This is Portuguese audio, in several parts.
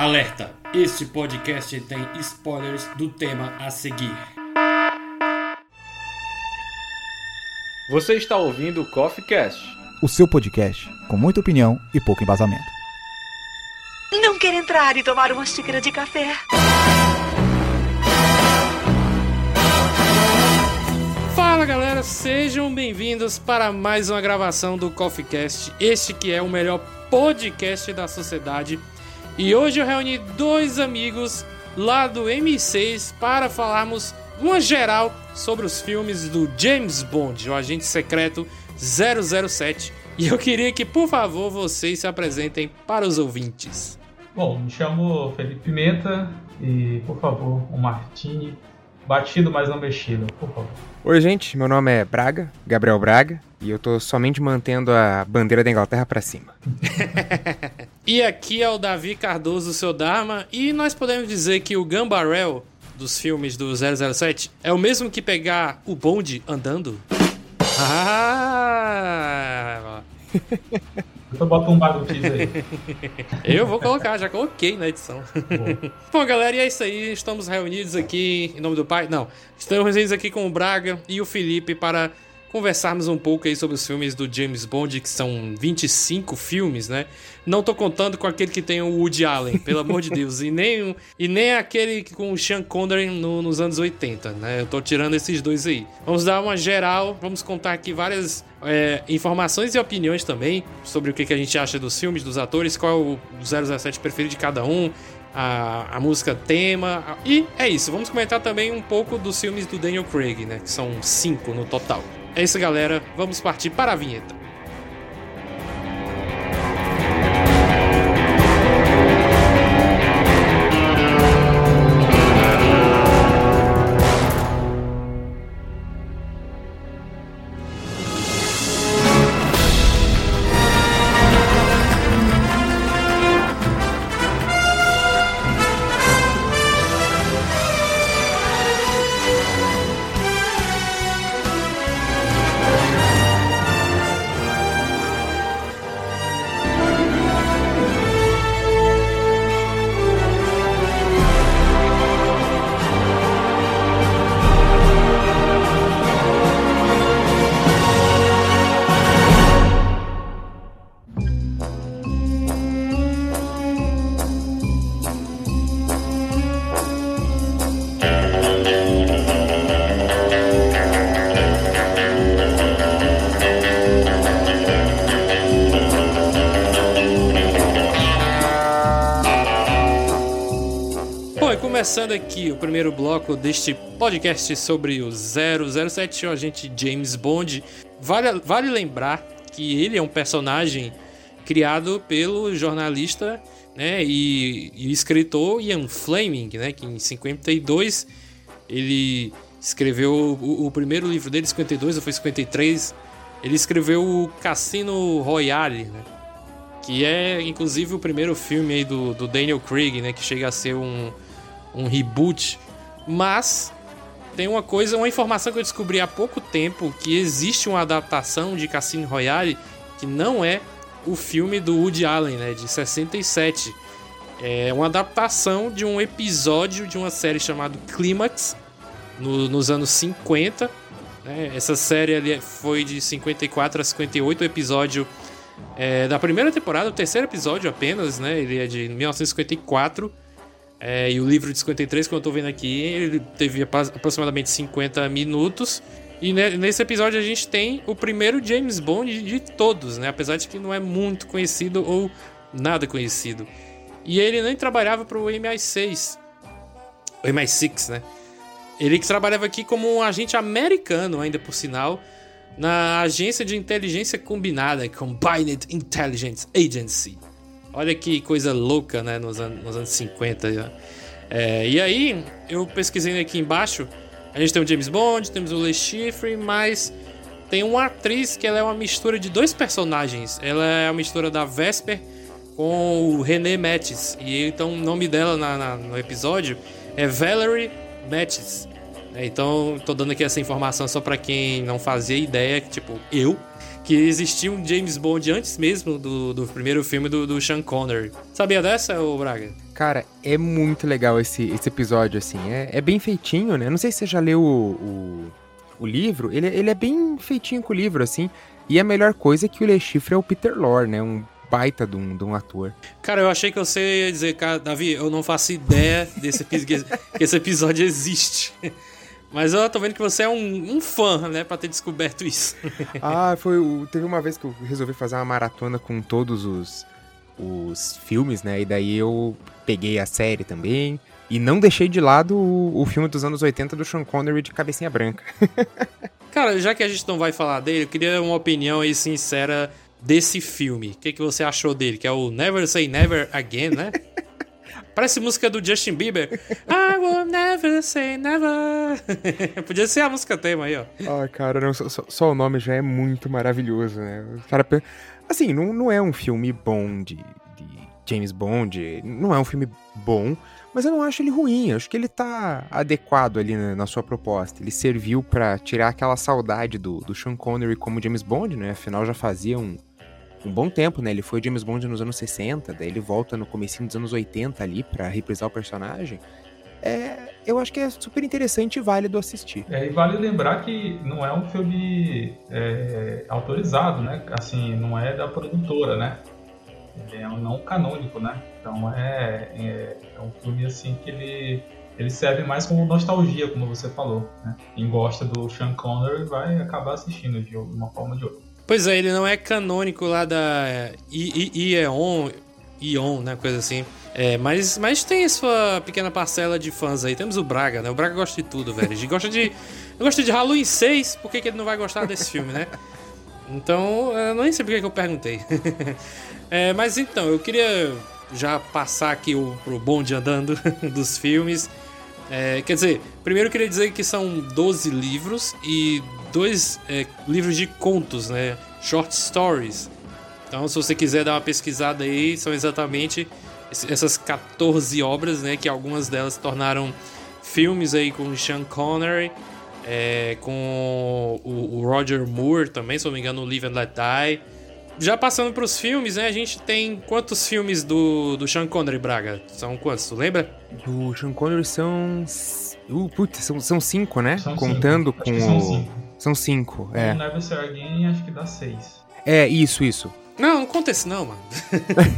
Alerta! Este podcast tem spoilers do tema a seguir. Você está ouvindo o Coffee Cast, o seu podcast com muita opinião e pouco embasamento. Não quer entrar e tomar uma xícara de café? Fala galera, sejam bem-vindos para mais uma gravação do Coffee Cast. Este que é o melhor podcast da sociedade e hoje eu reuni dois amigos lá do M6 para falarmos uma geral sobre os filmes do James Bond, o agente secreto 007. E eu queria que, por favor, vocês se apresentem para os ouvintes. Bom, me chamo Felipe Pimenta e, por favor, um Martini batido, mas não mexido, por favor. Oi, gente, meu nome é Braga, Gabriel Braga, e eu tô somente mantendo a bandeira da Inglaterra para cima. e aqui é o Davi Cardoso, seu Dharma, e nós podemos dizer que o Gambarel dos filmes do 007 é o mesmo que pegar o bonde andando? Ah! Eu boto um bagulho aí. Eu vou colocar, já coloquei na edição. Bom. Bom, galera, e é isso aí. Estamos reunidos aqui em nome do pai. Não, estamos reunidos aqui com o Braga e o Felipe para conversarmos um pouco aí sobre os filmes do James Bond, que são 25 filmes, né? Não tô contando com aquele que tem o Woody Allen, pelo amor de Deus, e nem, e nem aquele com o Sean Connery no, nos anos 80, né? Eu tô tirando esses dois aí. Vamos dar uma geral, vamos contar aqui várias é, informações e opiniões também sobre o que, que a gente acha dos filmes, dos atores, qual é o 007 preferido de cada um, a, a música tema. E é isso, vamos comentar também um pouco dos filmes do Daniel Craig, né? Que são cinco no total. É isso, galera. Vamos partir para a vinheta. Começando aqui o primeiro bloco deste podcast sobre o 007, o agente James Bond. Vale, vale lembrar que ele é um personagem criado pelo jornalista né, e, e escritor Ian Fleming, né, que em 52 ele escreveu o, o, primeiro livro dele, 52 ou foi 53, ele escreveu o Cassino Royale, né, que é inclusive o primeiro filme aí do, do Daniel Craig, né, que chega a ser um um reboot, mas tem uma coisa, uma informação que eu descobri há pouco tempo que existe uma adaptação de Cassino Royale que não é o filme do Woody Allen, né, de 67. É uma adaptação de um episódio de uma série chamada Clímax no, nos anos 50. Né? Essa série ali foi de 54 a 58, o episódio é, da primeira temporada, o terceiro episódio apenas, né? Ele é de 1954. É, e o livro de 53, que eu tô vendo aqui, ele teve aproximadamente 50 minutos. E nesse episódio a gente tem o primeiro James Bond de todos, né? Apesar de que não é muito conhecido ou nada conhecido. E ele nem trabalhava para o MI6. O MI6, né? Ele trabalhava aqui como um agente americano, ainda por sinal, na agência de inteligência combinada, Combined Intelligence Agency. Olha que coisa louca, né? Nos, an nos anos 50. É, e aí, eu pesquisei aqui embaixo. A gente tem o James Bond, temos o Le Chiffre, mas tem uma atriz que ela é uma mistura de dois personagens. Ela é a mistura da Vesper com o René Mattis. E então o nome dela na, na, no episódio é Valerie Mattis. É, então, tô dando aqui essa informação só para quem não fazia ideia, tipo, eu que existia um James Bond antes mesmo do, do primeiro filme do, do Sean Connery. Sabia dessa, ô Braga? Cara, é muito legal esse, esse episódio, assim. É, é bem feitinho, né? Não sei se você já leu o, o, o livro. Ele, ele é bem feitinho com o livro, assim. E a melhor coisa é que o Le Chiffre é o Peter Lorre, né? Um baita de um, de um ator. Cara, eu achei que você ia dizer, cara, Davi, eu não faço ideia desse que esse episódio existe. Mas eu tô vendo que você é um, um fã, né, pra ter descoberto isso. ah, foi. Teve uma vez que eu resolvi fazer uma maratona com todos os, os filmes, né? E daí eu peguei a série também. E não deixei de lado o, o filme dos anos 80 do Sean Connery de cabecinha branca. Cara, já que a gente não vai falar dele, eu queria uma opinião aí sincera desse filme. O que, que você achou dele? Que é o Never Say Never Again, né? Parece música do Justin Bieber. I will never say never. Podia ser a música tema aí, ó. Ah, cara, não, só, só, o nome já é muito maravilhoso, né? Cara, assim, não, não é um filme bom de, de James Bond. Não é um filme bom, mas eu não acho ele ruim. Acho que ele tá adequado ali na, na sua proposta. Ele serviu para tirar aquela saudade do, do Sean Connery como James Bond, né? Afinal, já fazia um, um bom tempo, né? Ele foi James Bond nos anos 60, daí ele volta no começo dos anos 80 ali para reprisar o personagem. É, eu acho que é super interessante e válido assistir. É, e vale lembrar que não é um filme é, autorizado, né? Assim, não é da produtora, né? Ele é um não canônico, né? Então é, é, é um filme assim que ele ele serve mais como nostalgia, como você falou. Né? Quem gosta do Sean Connery vai acabar assistindo de uma forma ou de outra. Pois é, ele não é canônico lá da Ieon, Ion, né, coisa assim. É, mas, mas tem sua pequena parcela de fãs aí. Temos o Braga, né? O Braga gosta de tudo, velho. Ele gosta de, gosta de Halloween 6, por que, que ele não vai gostar desse filme, né? Então, eu nem sei por que eu perguntei. é, mas então, eu queria já passar aqui o, pro bonde andando dos filmes. É, quer dizer, primeiro eu queria dizer que são 12 livros e dois é, livros de contos, né? Short stories. Então, se você quiser dar uma pesquisada aí, são exatamente essas 14 obras, né? Que algumas delas se tornaram filmes aí com Sean Connery, é, com o, o, Roger Moore também, se não me engano, o Live and Let Die. Já passando para os filmes, né? A gente tem quantos filmes do, do Sean Connery, Braga? São quantos? Tu lembra? Do Sean Connery são. Uh, putz, são, são cinco, né? São Contando cinco. com o. São cinco, é. O Never Say Again acho que dá seis. É, isso, isso. Não, não conta isso não, mano.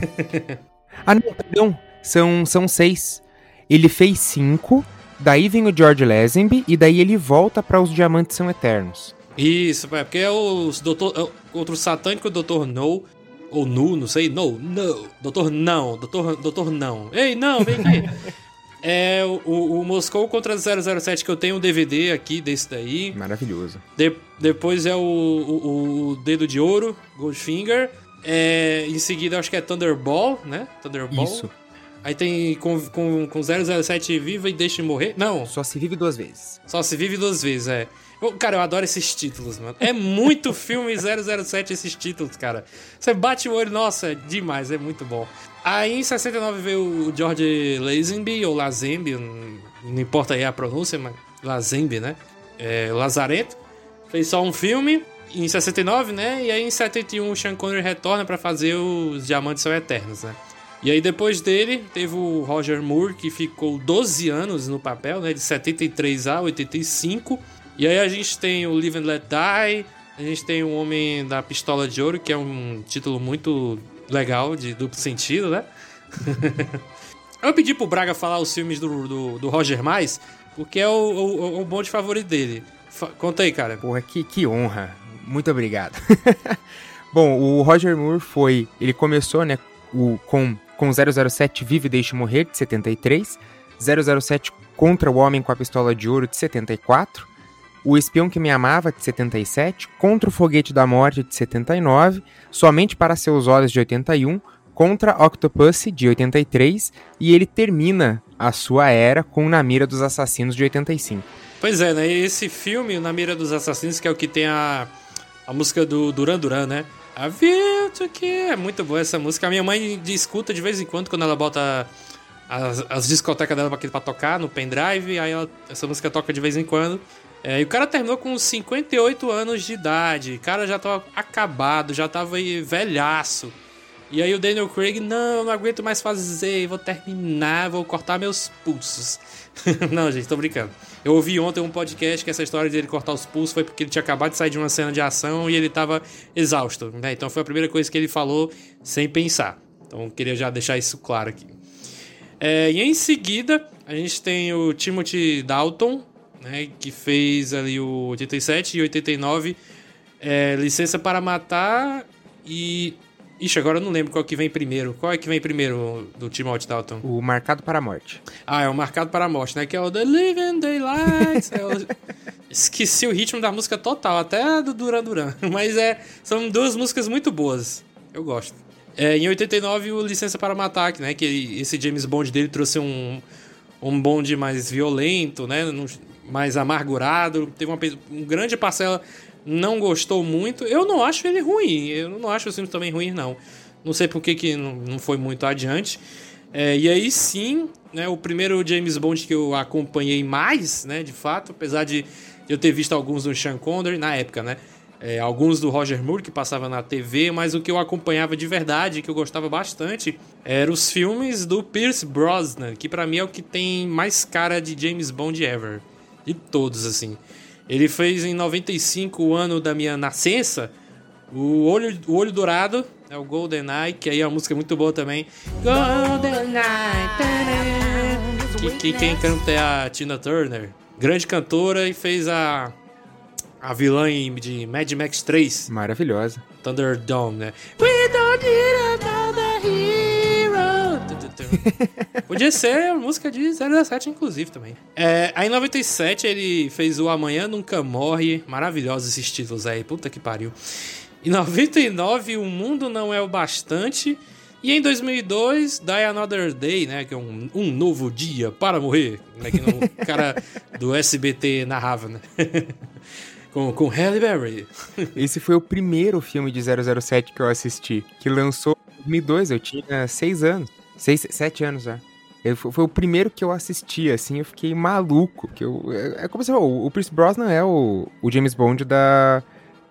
ah, não, perdão. São, são seis. Ele fez cinco, daí vem o George Lazenby, e daí ele volta para Os Diamantes São Eternos. Isso, é porque é os doutor, é outro satânico Doutor No, ou Nu, não sei, No, No, Doutor Não, Doutor, doutor Não. Ei, não, vem aqui. É o, o Moscou contra 007, que eu tenho um DVD aqui desse daí. Maravilhoso. De, depois é o, o, o, Dedo de Ouro, Goldfinger. É, em seguida, acho que é Thunderball, né? Thunderball. Isso. Aí tem com, com, com 007 Viva e Deixe Morrer. Não. Só se vive duas vezes. Só se vive duas vezes, é. Cara, eu adoro esses títulos, mano. É muito filme 007 esses títulos, cara. Você bate o olho, nossa, é demais, é muito bom. Aí em 69 veio o George Lazenby, ou Lazenby, não importa aí a pronúncia, mas Lazenby, né? É, Lazarento. Fez só um filme em 69, né? E aí em 71 o Sean Connery retorna para fazer os Diamantes São Eternos, né? E aí depois dele teve o Roger Moore, que ficou 12 anos no papel, né? De 73 a 85. E aí a gente tem o Live and Let Die, a gente tem o Homem da Pistola de Ouro, que é um título muito legal, de duplo sentido, né? eu pedi pro Braga falar os filmes do, do, do Roger Mais, porque é o, o, o bonde favorito dele. Fa conta aí, cara. Porra, que, que honra. Muito obrigado. Bom, o Roger Moore foi. Ele começou, né, o, com, com 007 Vive e Deixe Morrer, de 73. 007 Contra o Homem com a Pistola de Ouro, de 74. O Espião que Me Amava, de 77, Contra o Foguete da Morte, de 79, Somente para Seus Olhos, de 81, Contra Octopus, de 83, e ele termina a sua era com Na Mira dos Assassinos, de 85. Pois é, né? Esse filme, Na Mira dos Assassinos, que é o que tem a, a música do Duran Duran, né? A View to É muito boa essa música. A minha mãe escuta de vez em quando, quando ela bota as, as discotecas dela pra, pra tocar no pendrive, aí ela, essa música toca de vez em quando. É, e o cara terminou com 58 anos de idade. O cara já tava acabado, já tava velhaço. E aí o Daniel Craig, não, não aguento mais fazer, vou terminar, vou cortar meus pulsos. não, gente, tô brincando. Eu ouvi ontem um podcast que essa história dele cortar os pulsos foi porque ele tinha acabado de sair de uma cena de ação e ele tava exausto, né? Então foi a primeira coisa que ele falou sem pensar. Então queria já deixar isso claro aqui. É, e em seguida, a gente tem o Timothy Dalton, né, que fez ali o 87 e 89, é, Licença para Matar e... Ixi, agora eu não lembro qual que vem primeiro. Qual é que vem primeiro do Timothy Dalton? O Marcado para a Morte. Ah, é o Marcado para a Morte, né? Que é o The Living Daylights. é o... Esqueci o ritmo da música total, até do Duran Duran. Mas é, são duas músicas muito boas. Eu gosto. É, em 89, o Licença para Matar, né? Que esse James Bond dele trouxe um, um Bond mais violento, né? Mais amargurado. Teve uma, uma grande parcela não gostou muito. Eu não acho ele ruim. Eu não acho o filme também ruim, não. Não sei por que, que não foi muito adiante. É, e aí sim, né, o primeiro James Bond que eu acompanhei mais, né, de fato, apesar de eu ter visto alguns do Sean Connery na época, né, é, alguns do Roger Moore que passava na TV, mas o que eu acompanhava de verdade, que eu gostava bastante, eram os filmes do Pierce Brosnan, que para mim é o que tem mais cara de James Bond ever, de todos assim. Ele fez em 95, o ano da minha nascença, o Olho, o Olho Dourado, é o Golden Eye, que aí é uma música muito boa também. Golden Eye. Que, que quem canta é a Tina Turner, grande cantora e fez a a vilã de Mad Max 3. Maravilhosa. Thunderdome, né? We don't need hero. Podia ser música de 017, inclusive, também. É, aí em 97 ele fez o Amanhã Nunca Morre. Maravilhosos esses títulos aí, puta que pariu. Em 99, O Mundo Não É o Bastante. E em 2002, Die Another Day, né? Que é um, um novo dia para morrer. Né, que o cara do SBT narrava, né? com, com Halle Berry. Esse foi o primeiro filme de 007 que eu assisti, que lançou em 2002, eu tinha seis anos. Seis, sete anos já. Eu, foi o primeiro que eu assisti, assim, eu fiquei maluco. Que eu, é, é como você falou, o Pierce Brosnan é o, o James Bond da,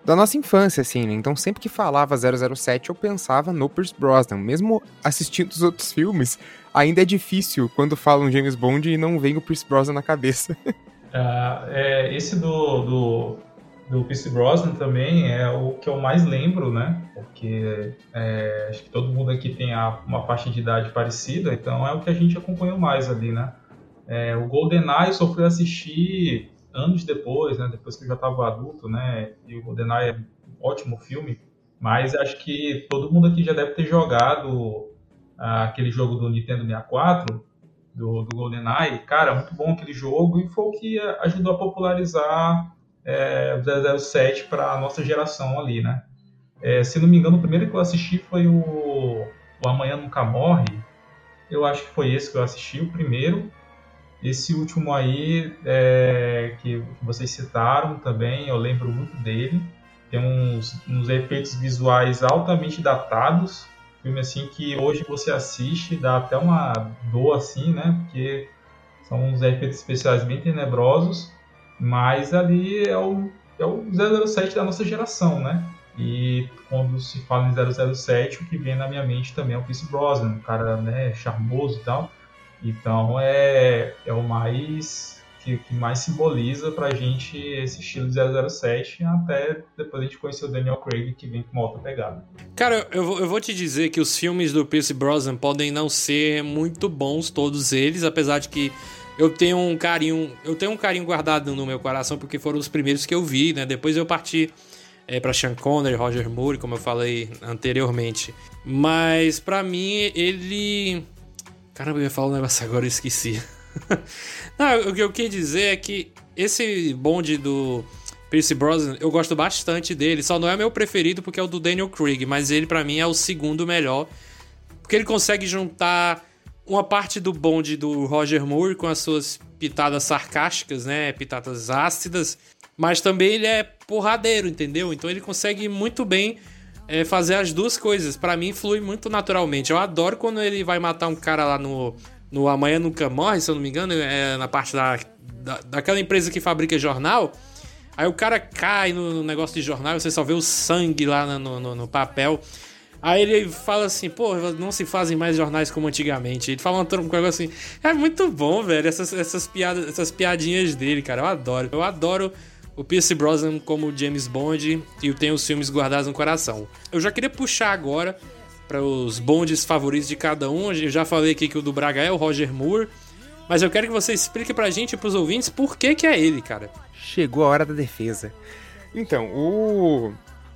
da nossa infância, assim, né? Então sempre que falava 007 eu pensava no Pierce Brosnan. Mesmo assistindo os outros filmes, ainda é difícil quando falam James Bond e não vem o Pierce Brosnan na cabeça. uh, é, esse do, do do Pierce Brosnan também é o que eu mais lembro, né? Porque é, acho que todo mundo aqui tem a, uma faixa de idade parecida, então é o que a gente acompanhou mais ali, né? É, o GoldenEye só fui assistir anos depois, né? Depois que eu já estava adulto, né? E o GoldenEye é um ótimo filme, mas acho que todo mundo aqui já deve ter jogado ah, aquele jogo do Nintendo 64, do, do GoldenEye. Cara, muito bom aquele jogo e foi o que ajudou a popularizar é, 007 para a nossa geração ali, né? É, se não me engano, o primeiro que eu assisti foi o, o Amanhã Nunca Morre. Eu acho que foi esse que eu assisti, o primeiro. Esse último aí, é, que vocês citaram também, eu lembro muito dele. Tem uns, uns efeitos visuais altamente datados. Filme assim que hoje você assiste, dá até uma dor assim, né? Porque são uns efeitos especiais bem tenebrosos. Mas ali é o, é o 007 da nossa geração, né? E quando se fala em 007, o que vem na minha mente também é o Chris Brosnan, um cara né, charmoso e tal. Então é, é o mais que, que, mais simboliza pra gente esse estilo de 007, até depois a gente conhecer o Daniel Craig, que vem com uma outra pegada. Cara, eu, eu vou te dizer que os filmes do Pierce Brosnan podem não ser muito bons, todos eles, apesar de que eu tenho um carinho, eu tenho um carinho guardado no meu coração porque foram os primeiros que eu vi, né? Depois eu parti é, para Sean Connery, Roger Moore, como eu falei anteriormente. Mas para mim ele, caramba, eu ia falar um negócio agora, eu esqueci. Não, o que eu queria dizer é que esse bonde do Pierce Brosnan, eu gosto bastante dele. Só não é meu preferido porque é o do Daniel Craig, mas ele para mim é o segundo melhor, porque ele consegue juntar uma parte do bonde do Roger Moore com as suas pitadas sarcásticas, né? Pitadas ácidas, mas também ele é porradeiro, entendeu? Então ele consegue muito bem é, fazer as duas coisas. Para mim, flui muito naturalmente. Eu adoro quando ele vai matar um cara lá no, no Amanhã Nunca Morre, se eu não me engano, é na parte da, da daquela empresa que fabrica jornal. Aí o cara cai no negócio de jornal você só vê o sangue lá no, no, no papel. Aí ele fala assim, pô, não se fazem mais jornais como antigamente. Ele fala um negócio assim. É muito bom, velho, essas, essas, piadas, essas piadinhas dele, cara. Eu adoro. Eu adoro o Pierce Brosnan como James Bond e eu tenho os filmes guardados no coração. Eu já queria puxar agora para os bondes favoritos de cada um. Eu já falei aqui que o do Braga é o Roger Moore, mas eu quero que você explique pra gente e pros ouvintes por que que é ele, cara. Chegou a hora da defesa. Então, o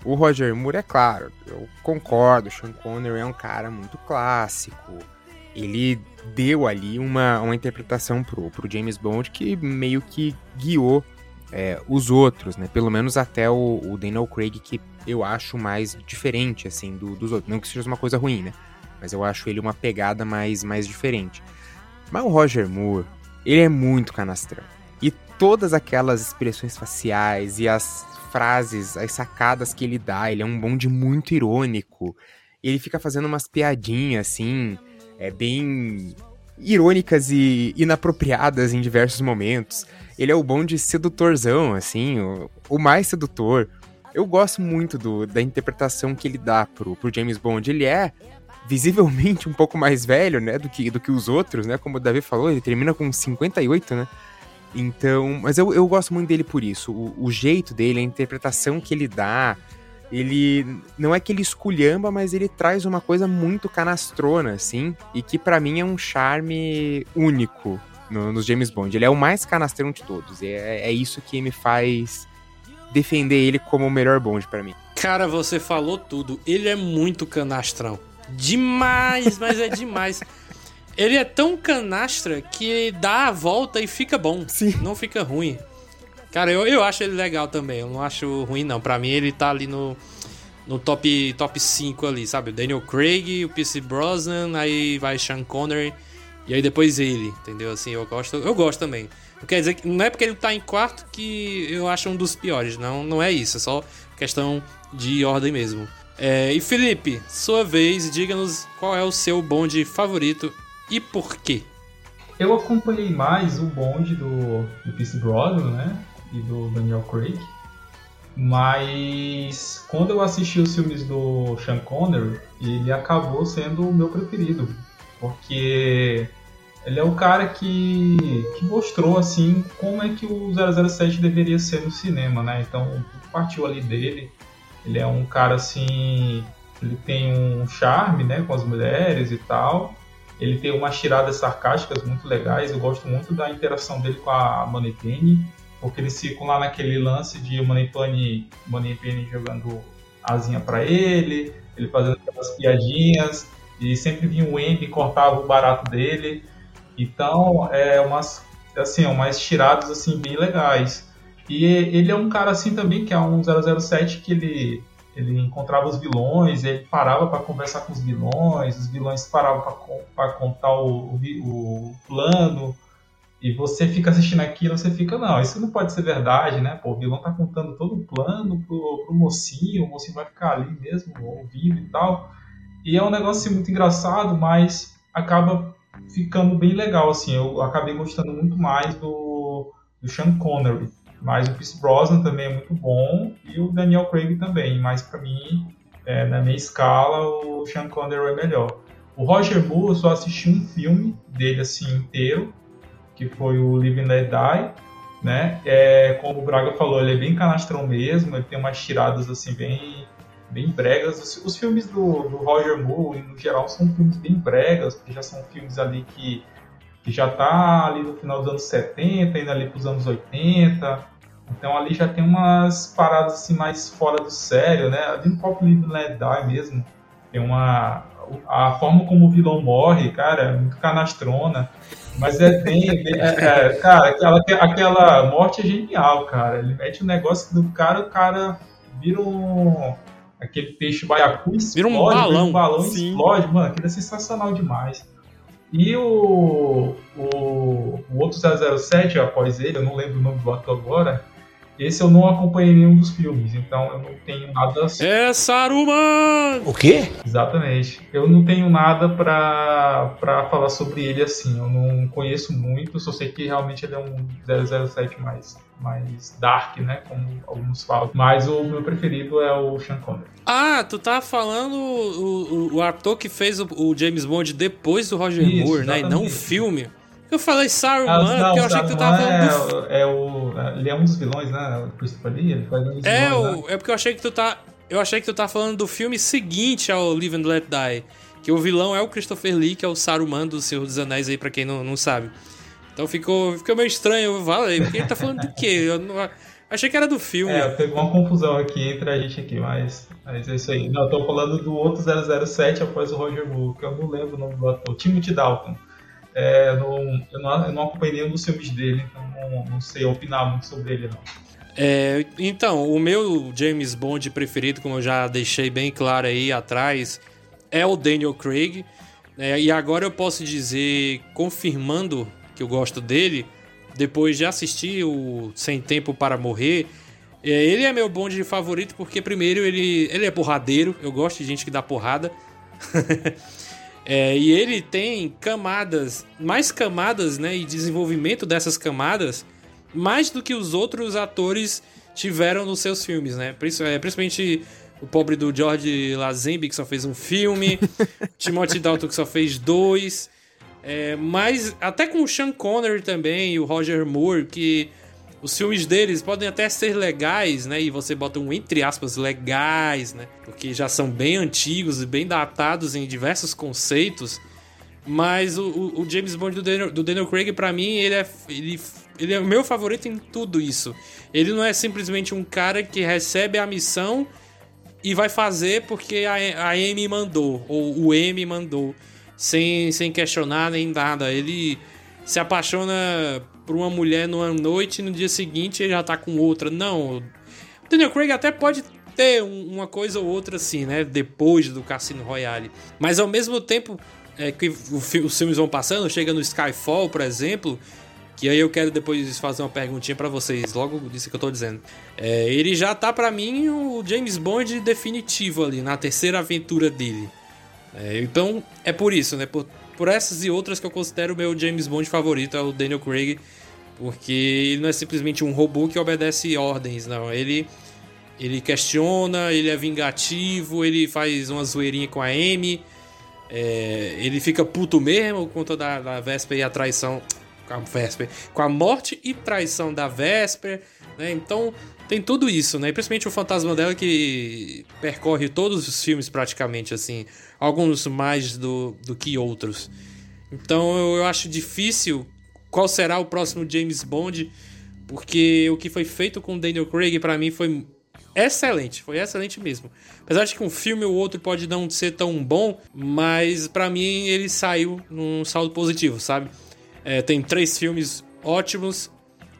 o Roger Moore é claro, eu concordo, o Sean Connery é um cara muito clássico. Ele deu ali uma, uma interpretação pro, pro James Bond que meio que guiou é, os outros, né? Pelo menos até o, o, Daniel Craig, que eu acho mais diferente, assim, do, dos outros. Não que seja uma coisa ruim, né? Mas eu acho ele uma pegada mais, mais diferente. Mas o Roger Moore, ele é muito canastrão. E todas aquelas expressões faciais e as frases, as sacadas que ele dá, ele é um bonde muito irônico. Ele fica fazendo umas piadinhas, assim, é bem irônicas e inapropriadas em diversos momentos. Ele é o bonde sedutorzão, assim, o, o mais sedutor. Eu gosto muito do, da interpretação que ele dá pro, pro James Bond. Ele é visivelmente um pouco mais velho, né, do que, do que os outros, né? Como o Davi falou, ele termina com 58, né? Então, mas eu, eu gosto muito dele por isso. O, o, jeito dele, a interpretação que ele dá. Ele. Não é que ele esculhamba, mas ele traz uma coisa muito canastrona, assim. E que para mim é um charme único no, nos James Bond. Ele é o mais canastrão de todos. É, é isso que me faz defender ele como o melhor Bond para mim. Cara, você falou tudo. Ele é muito canastrão. Demais, mas é demais. Ele é tão canastra que dá a volta e fica bom. Sim. Não fica ruim. Cara, eu, eu acho ele legal também. Eu não acho ruim, não. Pra mim, ele tá ali no, no top, top 5 ali, sabe? O Daniel Craig, o P.C. Brosnan, aí vai Sean Connery. E aí depois ele, entendeu? Assim, eu gosto, eu gosto também. Quer dizer que não é porque ele tá em quarto que eu acho um dos piores. Não, não é isso. É só questão de ordem mesmo. É, e Felipe, sua vez, diga-nos qual é o seu bonde favorito e por quê? Eu acompanhei mais o bonde do, do Pierce Brosnan, né? E do Daniel Craig. Mas quando eu assisti os filmes do Sean Connery, ele acabou sendo o meu preferido. Porque ele é o cara que, que mostrou assim como é que o 007 deveria ser no cinema, né? Então partiu ali dele. Ele é um cara assim, ele tem um charme, né, com as mulheres e tal. Ele tem umas tiradas sarcásticas muito legais. Eu gosto muito da interação dele com a Moneypenny, porque eles ficam lá naquele lance de Moneypenny, Moneypenny jogando asinha para ele, ele fazendo aquelas piadinhas, e sempre vinha o Wemby e cortava o barato dele. Então, é umas assim, umas tiradas assim bem legais. E ele é um cara assim também que é um 007 que ele ele encontrava os vilões, ele parava para conversar com os vilões, os vilões paravam para contar o, o, o, plano, e você fica assistindo aquilo, você fica, não, isso não pode ser verdade, né? Pô, o vilão tá contando todo o plano pro, pro mocinho, o mocinho vai ficar ali mesmo, ouvindo e tal. E é um negócio assim, muito engraçado, mas acaba ficando bem legal, assim. Eu acabei gostando muito mais do, do Sean Connery. Mas o Pierce Brosnan também é muito bom e o Daniel Craig também. Mas para mim, é, na minha escala, o Sean Connery é melhor. O Roger Moore, eu só assisti um filme dele assim inteiro, que foi o Living Let Die, né? É, como o Braga falou, ele é bem canastrão mesmo, ele tem umas tiradas assim bem bem bregas. Os, os filmes do, do, Roger Moore, no geral, são filmes bem bregas, porque já são filmes ali que que já está ali no final dos anos 70, indo ali para os anos 80. Então ali já tem umas paradas assim mais fora do sério, né? Ali no próprio livro Let Die mesmo, tem uma a forma como o vilão morre, cara, é muito canastrona. Mas é bem. É, é, cara, aquela, aquela morte é genial, cara. Ele mete o um negócio do cara, o cara vira um. Aquele peixe baiacu explode, vira um balão, vira um balão explode, mano. Aquilo é sensacional demais. E o, o, o outro 007, após ele, eu não lembro o nome do ator agora, esse eu não acompanhei nenhum dos filmes, então eu não tenho nada. É Saruman! O quê? Exatamente. Eu não tenho nada pra, pra falar sobre ele assim. Eu não conheço muito, só sei que realmente ele é um 007 mais, mais dark, né? Como alguns falam. Mas o meu preferido é o Sean Connery. Ah, tu tá falando o, o, o ator que fez o, o, James Bond depois do Roger Isso, Moore, né? E não o exatamente. filme. Eu falei Saruman, Ah, não, porque eu achei que tu tava falando do é, é o. Ele é um dos vilões, né? O Christopher Lee, ele faz um dos É, vilões, né? o, é porque eu achei que tu tá. Eu achei que tu tá falando do filme seguinte ao Live and Let Die. Que o vilão é o Christopher Lee, que é o Saruman do Senhor dos Anéis aí, pra quem não, não sabe. Então ficou, ficou meio estranho. Eu falei, porque ele tá falando do quê? Eu não- achei que era do filme. É, teve uma confusão aqui entre a gente aqui, mas, mas é isso aí. Não, eu tô falando do outro 007 após o Roger Moore, que eu não lembro o nome do ator. Timothy Dalton. É, não, eu, não, eu não acompanhei nenhum dos filmes dele, então não, não sei opinar muito sobre ele, não. É, então, o meu James Bond preferido, como eu já deixei bem claro aí atrás, é o Daniel Craig. né? e agora eu posso dizer, confirmando que eu gosto dele, depois de assistir o Sem Tempo para Morrer, é, ele é meu Bond favorito porque, primeiro, ele, ele é porradeiro. Eu gosto de gente que dá porrada. É, e ele tem camadas, mais camadas, né? E desenvolvimento dessas camadas, mais do que os outros atores tiveram nos seus filmes, né? É, Principalmente o pobre do George Lazenby, que só fez um filme, Timothy Dalton, que só fez dois. É, mas até com o Sean Connery também e o Roger Moore, que os filmes deles podem até ser legais, né? E você bota um entre aspas legais, né? Porque já são bem antigos e bem datados em diversos conceitos. Mas o, o- o James Bond do Daniel, do Daniel Craig, pra mim, ele é, ele, ele é o meu favorito em tudo isso. Ele não é simplesmente um cara que recebe a missão e vai fazer porque a, a Amy mandou, ou o M mandou, sem, sem questionar nem nada. Ele se apaixona por uma mulher numa noite e no dia seguinte ele já tá com outra. Não, o Daniel Craig até pode ter um- uma coisa ou outra assim, né? Depois do Cassino Royale. Mas ao mesmo tempo é, que os filmes vão passando, chega no Skyfall, por exemplo, que aí eu quero depois fazer uma perguntinha pra vocês, logo disso que eu tô dizendo. É, ele já tá pra mim o James Bond definitivo ali, na terceira aventura dele. É, então é por isso, né? Por, por essas e outras que eu considero o meu James Bond favorito, é o Daniel Craig, porque ele não é simplesmente um robô que obedece ordens, não. Ele ele questiona, ele é vingativo, ele faz uma zoeirinha com a Amy, é, ele fica puto mesmo com toda a, a Vesper e a traição. Com a Vesper. Com a morte e traição da Vesper, né? Então tem tudo isso, né? E Principalmente o fantasma dela que percorre todos os filmes praticamente, assim. Alguns mais do, do que outros. Então eu, eu acho difícil qual será o próximo James Bond, porque o que foi feito com Daniel Craig pra mim foi excelente, foi excelente mesmo. Apesar de que um filme ou outro pode não ser tão bom, mas pra mim ele saiu num saldo positivo, sabe? É, tem três filmes ótimos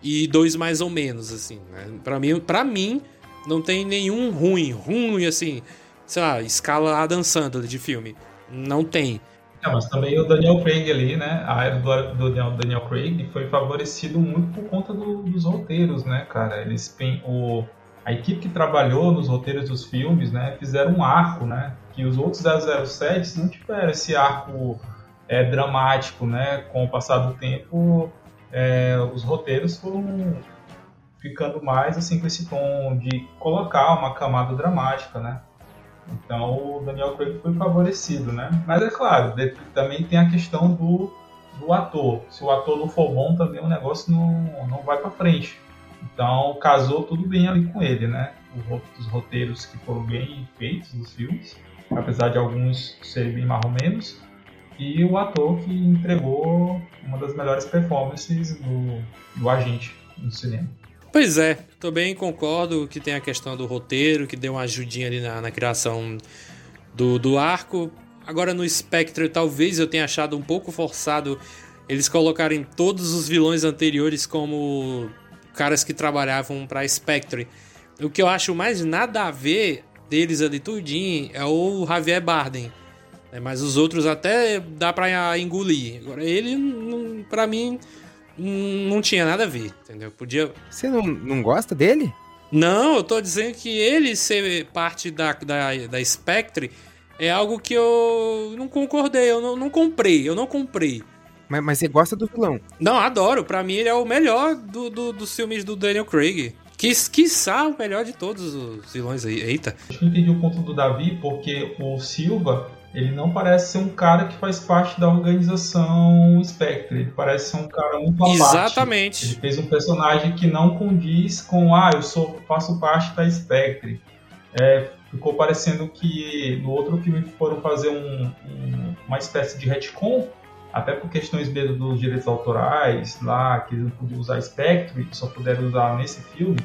e dois mais ou menos, assim. Né? Pra, mim, pra mim, não tem nenhum ruim, ruim, assim, sei lá, escala Adam Sandler de filme. Não tem. Mas também o Daniel Craig ali, né? A era do, do Daniel, Craig foi favorecido muito por conta do- dos roteiros, né, cara? Eles o, a equipe que trabalhou nos roteiros dos filmes, né, fizeram um arco, né? Que os outros 007 não tiveram esse arco é, dramático, né? Com o passar do tempo, é, os roteiros foram ficando mais assim com esse tom de colocar uma camada dramática, né? Então o Daniel Craig foi favorecido, né? Mas é claro, também tem a questão do, do ator. Se o ator não for bom, também o negócio não, não vai pra frente. Então casou tudo bem ali com ele, né? Os roteiros que foram bem feitos dos filmes, apesar de alguns serem bem menos. E o ator que entregou uma das melhores performances do, do agente no cinema. Pois é, também concordo que tem a questão do roteiro, que deu uma ajudinha ali na, na criação do, do arco. Agora no Spectre, talvez eu tenha achado um pouco forçado eles colocarem todos os vilões anteriores como caras que trabalhavam pra Spectre. O que eu acho mais nada a ver deles ali tudinho é o Javier Bardem. Né? Mas os outros até dá pra engolir. Agora ele, não, pra mim, não tinha nada a ver, entendeu? Podia. Você não, não gosta dele? Não, eu tô dizendo que ele ser parte da, da, da Spectre é algo que eu não concordei, eu não, não comprei, eu não comprei. Mas, mas você gosta do vilão? Não, adoro. Pra mim ele é o melhor do, do- dos filmes do Daniel Craig. Quis, quiçá o melhor de todos os vilões aí. Eita. Acho que eu entendi o ponto do Davi, porque o Silva, ele não parece ser um cara que faz parte da organização Spectre. Ele parece ser um cara muito à parte. Exatamente. Ele fez um personagem que não condiz com, ah, eu sou, faço parte da Spectre. É, ficou parecendo que no outro filme foram fazer um- um- uma espécie de retcon, até por questões mesmo dos direitos autorais, lá, que eles não podiam usar Spectre, só puderam usar nesse filme.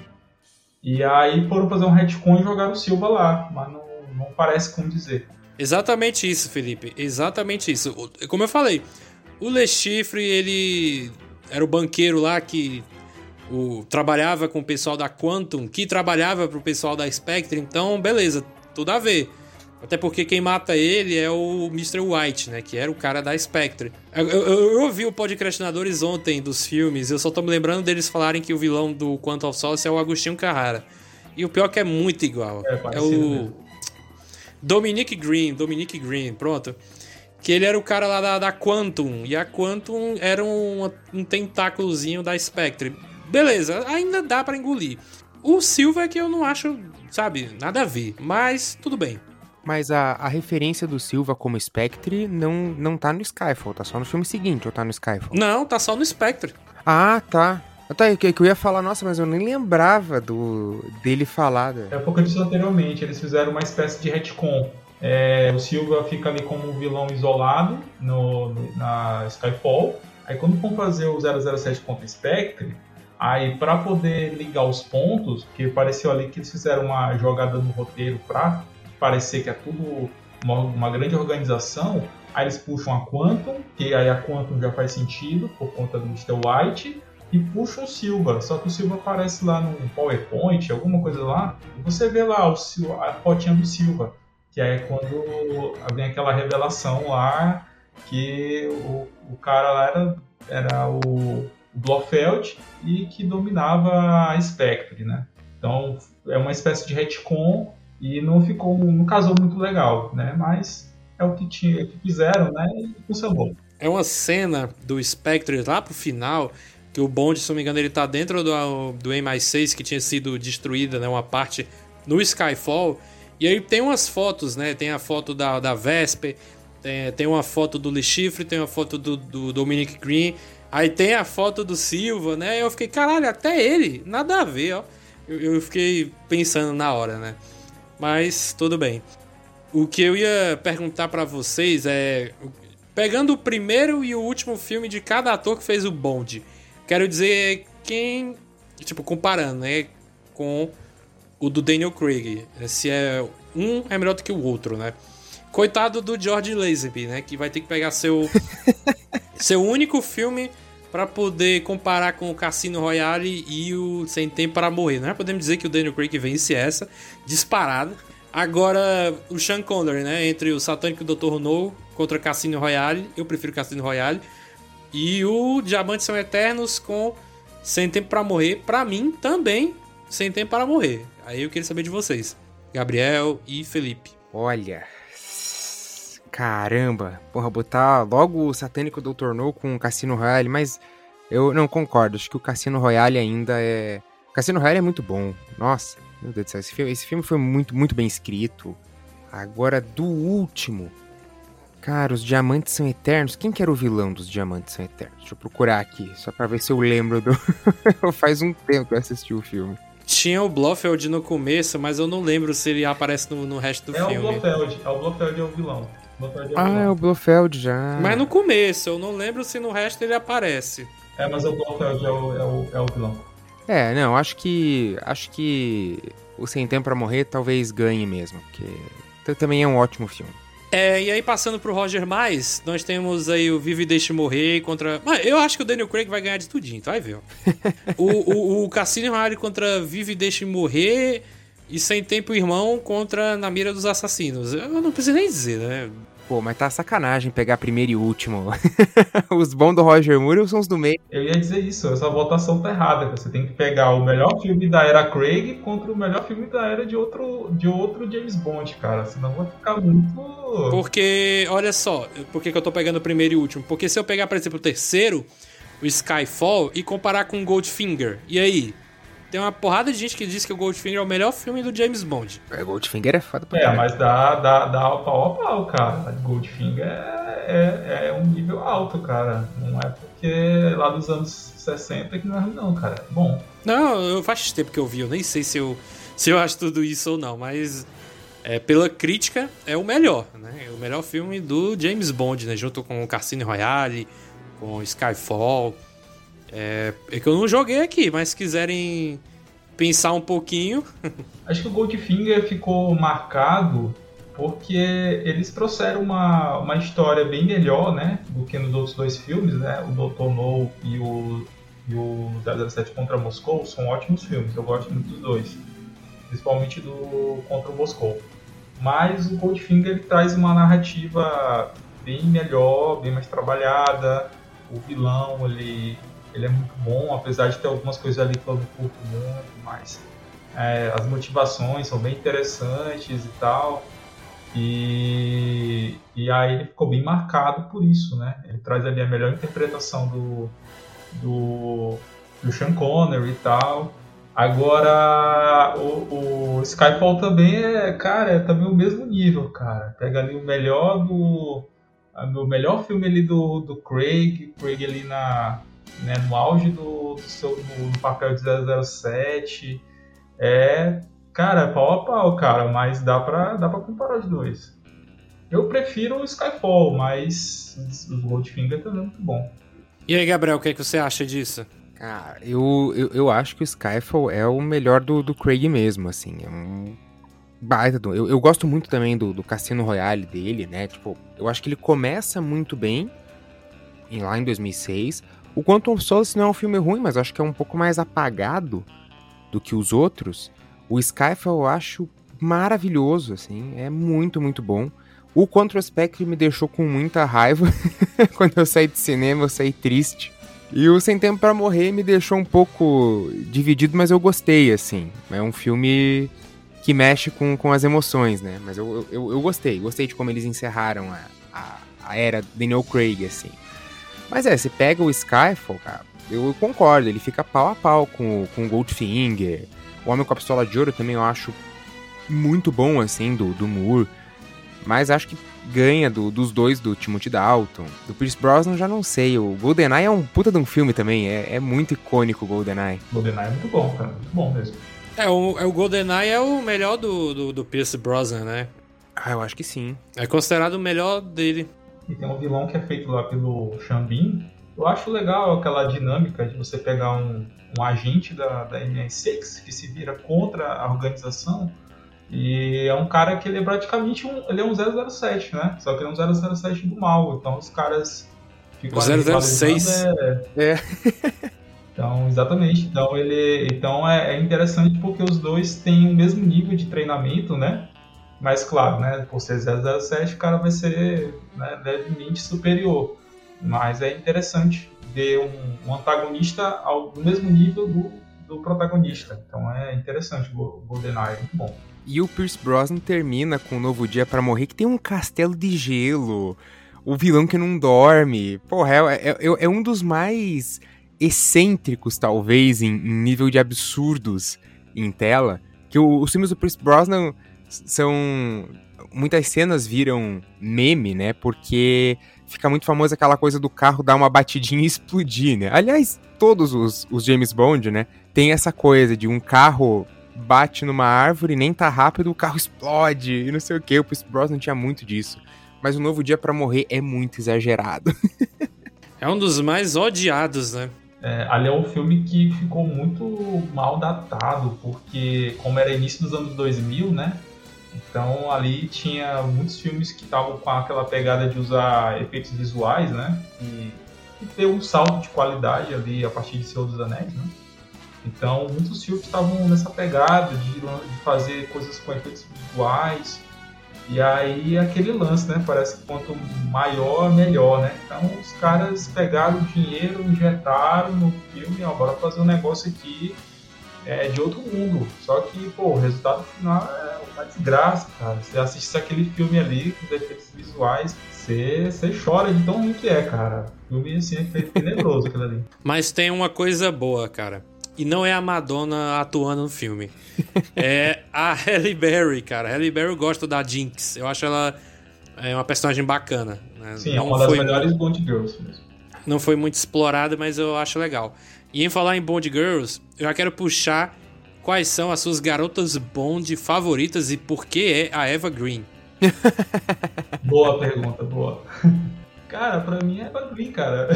E aí foram fazer um retcon e jogaram o Silva lá, mas não, não parece como dizer. Exatamente isso, Felipe. Exatamente isso. Como eu falei, o Le Chiffre, ele era o banqueiro lá que o, trabalhava com o pessoal da Quantum, que trabalhava pro pessoal da Spectre, então beleza, tudo a ver. Até porque quem mata ele é o Mr. White, né? Que era o cara da Spectre. Eu, eu, eu ouvi o podcastinadores ontem dos filmes, eu só tô me lembrando deles falarem que o vilão do Quantum of Solace é o Agostinho Carrara. E o pior é que é muito igual. É, É parecido o mesmo. Dominic Green, Dominic Green, pronto. Que ele era o cara lá da, da Quantum. E a Quantum era um, um tentáculozinho da Spectre. Beleza, ainda dá pra engolir. O Silva é que eu não acho, sabe, nada a ver. Mas tudo bem. Mas a, a referência do Silva como Spectre não, não tá no Skyfall, tá só no filme seguinte, ou tá no Skyfall? Não, tá só no Spectre. Ah, tá. Tá, que, eu ia falar, nossa, mas eu nem lembrava do dele falar. É o que eu disse anteriormente, eles fizeram uma espécie de retcon. É, o Silva fica ali como um vilão isolado no- na Skyfall. Aí quando vão fazer o 007 contra Spectre, aí para poder ligar os pontos, que pareceu ali que eles fizeram uma jogada no roteiro para parecer que é tudo uma, uma grande organização, aí eles puxam a Quantum, que aí a Quantum já faz sentido por conta do Mr. White, e puxam o Silva. Só que o Silva aparece lá no PowerPoint, alguma coisa lá, e você vê lá o, a fotinha do Silva, que é quando vem aquela revelação lá que o, o cara lá era, era o, o Blofeld e que dominava a Spectre, né? Então é uma espécie de retcon e não ficou, não casou muito legal, né? Mas é o que tinha, que fizeram, né? E funcionou. É uma cena do Spectre lá pro final, que o Bond, se não me engano, ele tá dentro do, do MI6, que tinha sido destruída, né? Uma parte no Skyfall. E aí tem umas fotos, né? Tem a foto da, da Vesper, tem, tem uma foto do Le Chiffre, tem uma foto do, do Dominic Green. Aí tem a foto do Silva, né? Eu fiquei, caralho, até ele, nada a ver, ó. Eu, eu fiquei pensando na hora, né? Mas tudo bem. O que eu ia perguntar pra vocês é. Pegando o primeiro e o último filme de cada ator que fez o Bond, quero dizer quem. Tipo, comparando, né? Com o do Daniel Craig. Se é um é melhor do que o outro, né? Coitado do George Lazenby, né? Que vai ter que pegar seu. seu único filme pra poder comparar com o Cassino Royale e o Sem Tempo para Morrer. Não é podemos dizer que o Daniel Craig vence essa, disparado. Agora, o Sean Connery, né? Entre o Satânico Dr. No contra Cassino Royale, eu prefiro Cassino Royale. E o Diamantes São Eternos com Sem Tempo para Morrer, pra mim também Sem Tempo para Morrer. Aí eu queria saber de vocês, Gabriel e Felipe. Olha. Caramba. Porra, botar logo o satânico Dr. No com o Cassino Royale, mas eu não concordo. Acho que o Cassino Royale ainda é. O Cassino Royale é muito bom. Nossa, meu Deus do céu. Esse filme, esse filme foi muito, muito bem escrito. Agora, do último. Cara, os diamantes são eternos. Quem que era o vilão dos diamantes são eternos? Deixa eu procurar aqui, só pra ver se eu lembro do. Faz um tempo que eu assisti o filme. Tinha o Blofeld no começo, mas eu não lembro se ele aparece no, no resto do é o filme. Blofeld, é o Blofeld é o vilão. O Blofeld é o Ah, é vilão. o Blofeld já. Mas no começo, eu não lembro se no resto ele aparece. É, mas o Blofeld é o, é o, é o vilão. É, não, acho que. Acho que o Sem Tempo pra Morrer talvez ganhe mesmo, porque também é um ótimo filme. É, e aí passando pro Roger Mais, nós temos aí o Vive e Deixe Morrer contra... Mas eu acho que o Daniel Craig vai ganhar de tudinho, tu vai ver, o, o, o Cassino Royale contra Vive e Deixe Morrer e Sem Tempo Irmão contra Na Mira dos Assassinos. Eu não preciso nem dizer, né? Pô, mas tá sacanagem pegar primeiro e último. os bons do Roger Moore são os do meio. Eu ia dizer isso, essa votação tá errada. Você tem que pegar o melhor filme da era Craig contra o melhor filme da era de outro, de outro James Bond, cara. Senão vai ficar muito. Porque, olha só, por que, que eu tô pegando o primeiro e último? Porque se eu pegar, por exemplo, o terceiro, o Skyfall, e comparar com o Goldfinger, e aí? Tem uma porrada de gente que diz que o Goldfinger é o melhor filme do James Bond. É, Goldfinger é foda pra É, caralho. mas dá, dá, dá pau a pau, cara. Goldfinger é, é, é um nível alto, cara. Não é porque é lá dos anos 60 que não é não, cara. É bom. Não, eu faz tempo que eu vi, eu nem sei se eu, se eu acho tudo isso ou não, mas é, pela crítica é o melhor, né? É o melhor filme do James Bond, né? Junto com o Cassino Royale, com Skyfall. É, é que eu não joguei aqui, mas se quiserem pensar um pouquinho, Acho que o Goldfinger ficou marcado porque eles trouxeram uma, uma história bem melhor, né? Do que nos outros dois filmes, né? O Dr. No e o, e o 007 contra Moscou são ótimos filmes. Eu gosto muito dos dois. Principalmente do contra Moscou. Mas o Goldfinger traz uma narrativa bem melhor, bem mais trabalhada. O vilão, ele, ele é muito bom, apesar de ter algumas coisas ali que eu não curto muito, mas é, as motivações são bem interessantes e tal. E, e aí ele ficou bem marcado por isso, né? Ele traz ali a melhor interpretação do, do, do Sean Connery e tal. Agora, o, o Skyfall também é, cara, é também o mesmo nível, cara. Pega ali o melhor do. O melhor filme ali do, do Craig, Craig ali na, né, no auge do, do seu do, papel de 007. É, cara, pau a pau, cara, mas dá pra, dá pra comparar os dois. Eu prefiro o Skyfall, mas o Goldfinger também é muito bom. E aí, Gabriel, o que, é que você acha disso? Cara, eu, eu, eu acho que o Skyfall é o melhor do, do Craig mesmo, assim. É um baita do... Eu, eu gosto muito também do, do Cassino Royale dele, né? Tipo, eu acho que ele começa muito bem, em- lá em 2006. O Quantum of Solace não é um filme ruim, mas acho que é um pouco mais apagado do que os outros. O Skyfall eu acho maravilhoso, assim. É muito, muito bom. O Contra Spectre me deixou com muita raiva. Quando eu saí de cinema, eu saí triste. E o Sem Tempo Pra Morrer me deixou um pouco dividido, mas eu gostei, assim. É um filme que mexe com, com as emoções, né? Mas eu, eu, eu gostei. Gostei de como eles encerraram a, a, a era Daniel Craig, assim. Mas é, você pega o Skyfall, cara, eu concordo. Ele fica pau a pau com, o- com o Goldfinger. O Homem com a Pistola de Ouro também eu acho muito bom, assim, do, do Moore. Mas acho que ganha do- dos dois, do Timothy Dalton. Do Pierce Brosnan já não sei. O GoldenEye é um puta de um filme também. É, é muito icônico o GoldenEye. GoldenEye é muito bom, cara, muito bom mesmo. É, o, é, o GoldenEye é o melhor do, do, do Pierce Brosnan, né? Ah, eu acho que sim. É considerado o melhor dele. E tem um vilão que é feito lá pelo Xambin. Eu acho legal aquela dinâmica de você pegar um, um agente da, da MI6 que se vira contra a organização. E é um cara que ele é praticamente um, ele é um 007, né? Só que ele é um 007 do mal. Então os caras ficam O ali 006. rivalizando, É, É. Então, exatamente. Então ele, então é, é interessante porque os dois têm o mesmo nível de treinamento, né? Mas claro, né? Por ser 007, o cara vai ser né, levemente superior. Mas é interessante ver um, um antagonista ao do mesmo nível do, do protagonista. Então é interessante o Go- GoldenEye, é muito bom. E o Pierce Brosnan termina com um novo dia pra morrer, que tem um castelo de gelo. O vilão que não dorme. Porra, é, é- é- é um dos mais excêntricos, talvez, em, em nível de absurdos em tela. Que o- os filmes do Pierce Brosnan são. Muitas cenas viram meme, né? Porque fica muito famosa aquela coisa do carro dar uma batidinha e explodir, né? Aliás, todos os, os James Bond, né? Tem essa coisa de um carro bate numa árvore, nem tá rápido, o carro explode e não sei o que. O Pierce Brosnan tinha muito disso. Mas o Novo Dia pra Morrer é muito exagerado. É um dos mais odiados, né? É, ali é um filme que ficou muito mal datado, porque como era início dos anos 2000, né? Então ali tinha muitos filmes que estavam com aquela pegada de usar efeitos visuais, né? E, e ter um salto de qualidade ali a partir de Senhor dos Anéis, né? Então muitos filmes estavam nessa pegada de, de fazer coisas com efeitos visuais E aí aquele lance, né? Parece que quanto maior, melhor, né? Então os caras pegaram o dinheiro, injetaram no filme, ó, bora fazer um negócio aqui é, de outro mundo. Só que, pô, o resultado final é uma desgraça, cara. Você assiste aquele filme ali, com os efeitos visuais, você, você chora de tão ruim que é, cara. O filme, assim, é tenebroso aquilo ali. Mas tem uma coisa boa, cara. E não é a Madonna atuando no filme. é a Halle Berry, cara. A Halle Berry eu gosto da Jinx. Eu acho ela é uma personagem bacana. Né? Sim, é não uma das foi, melhores Bond Girls mesmo. não foi muito explorada, mas eu acho legal. E em falar em Bond Girls, eu já quero puxar quais são as suas garotas Bond favoritas e por que é a Eva Green. Boa pergunta, boa. Cara, pra mim é Eva Green, cara.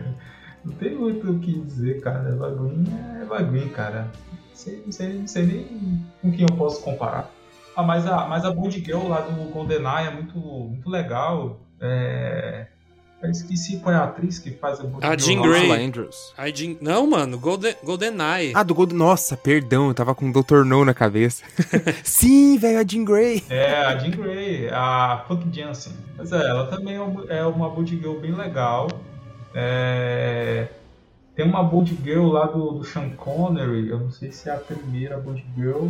Não tem muito o que dizer, cara. Eva Green é Eva Green, cara. Não sei, sei, sei nem com quem eu posso comparar. Ah, mas a, mas a Bond Girl lá do GoldenEye é muito, muito legal. É... Eu esqueci qual é a atriz que faz a Bond A Girl. Jean. Grey. Andrews. A Jean- Não, mano, Golden, GoldenEye. Ah, do Gold... Nossa, perdão, eu tava com o Dr. No na cabeça. Sim, velho, a Jean Grey. É, a Jean Grey, a Funk Jansen. Mas é, ela também é uma- é uma Bond Girl bem legal. É, Tem uma Bond Girl lá do, do Sean Connery, eu não sei se é a primeira Bond Girl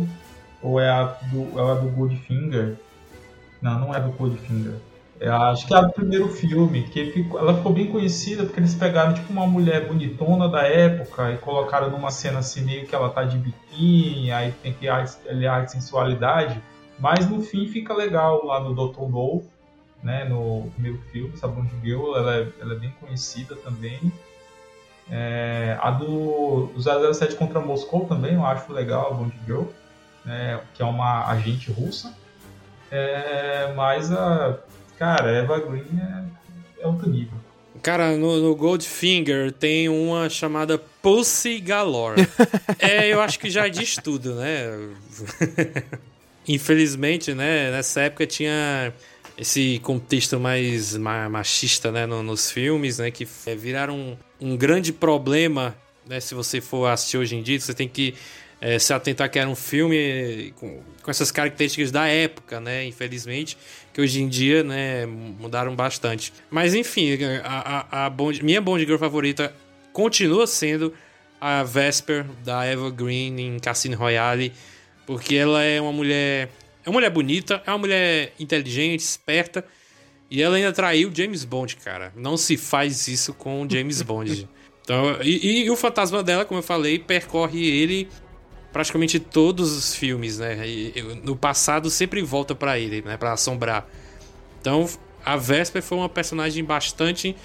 ou é a do, é a do Goldfinger. Não, não é do Goldfinger. É, a- acho que é a do primeiro filme, que ficou- ela ficou bem conhecida porque eles pegaram tipo uma mulher bonitona da época e colocaram numa cena assim meio que ela tá de biquíni, aí tem que aliar a sensualidade. Mas no fim fica legal lá no Dr. No, né? No primeiro filme, essa Bond Girl, ela é, ela é bem conhecida também. É, a do 007 contra Moscou também, eu acho legal a Bond Girl, né, que é uma agente russa. É, mas a. Cara, Eva Green é, é outro nível. Cara, no, no Goldfinger tem uma chamada Pussy Galore. é, eu acho que já diz tudo, né? Infelizmente, né? Nessa época tinha esse contexto mais ma- machista, né? no- nos filmes, né? Que é, viraram um, um grande problema, né? Se você for assistir hoje em dia, você tem que é, se atentar que era um filme com, com essas características da época, né? Infelizmente, que hoje em dia, né, mudaram bastante. Mas enfim, a, a, a Bond- minha Bond Girl favorita continua sendo a Vesper da Eva Green em Cassino Royale, porque ela é uma mulher, é uma mulher bonita, é uma mulher inteligente, esperta, e ela ainda traiu James Bond, cara. Não se faz isso com James Bond. Então, e, e o fantasma dela, como eu falei, percorre ele praticamente todos os filmes, né? E, no passado sempre volta pra ele, né? Pra assombrar. Então, a Vesper foi uma personagem bastante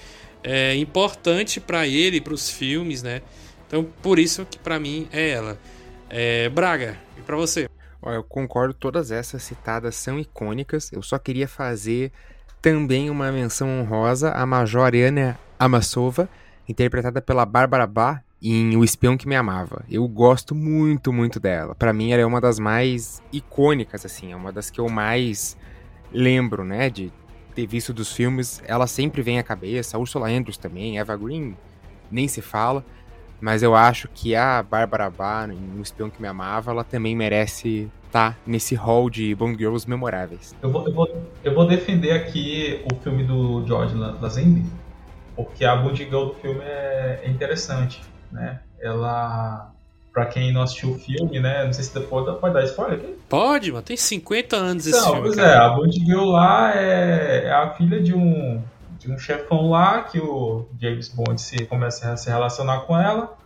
é, importante pra ele, pros filmes, né? Então, por isso que pra mim é ela. É, Braga, e pra você? Ó, eu concordo, todas essas citadas são icônicas. Eu só queria fazer também uma menção honrosa à Major Ana Amassova, interpretada pela Bárbara Bá em O Espião que Me Amava. Eu gosto muito, muito dela. Pra mim, ela é uma das mais icônicas, assim, é uma das que eu mais lembro, né, de ter visto dos filmes. Ela sempre vem à cabeça, Ursula Andrews também, Eva Green, nem se fala. Mas eu acho que a Bárbara Bá, em O Espião que Me Amava, ela também merece estar nesse hall de Bond Girls memoráveis. Eu vou, eu, vou, eu vou defender aqui o filme do George La- Lazenby, porque a Bond Girl do filme é, é interessante, né? Ela, pra quem não assistiu o filme, né? Não sei se depois pode dar spoiler aqui. Pode, mano, tem 50 anos esse Não, filme, pois cara. é, a Bond Girl lá é, é a filha de um, de um chefão lá que o James Bond se, começa a se relacionar com ela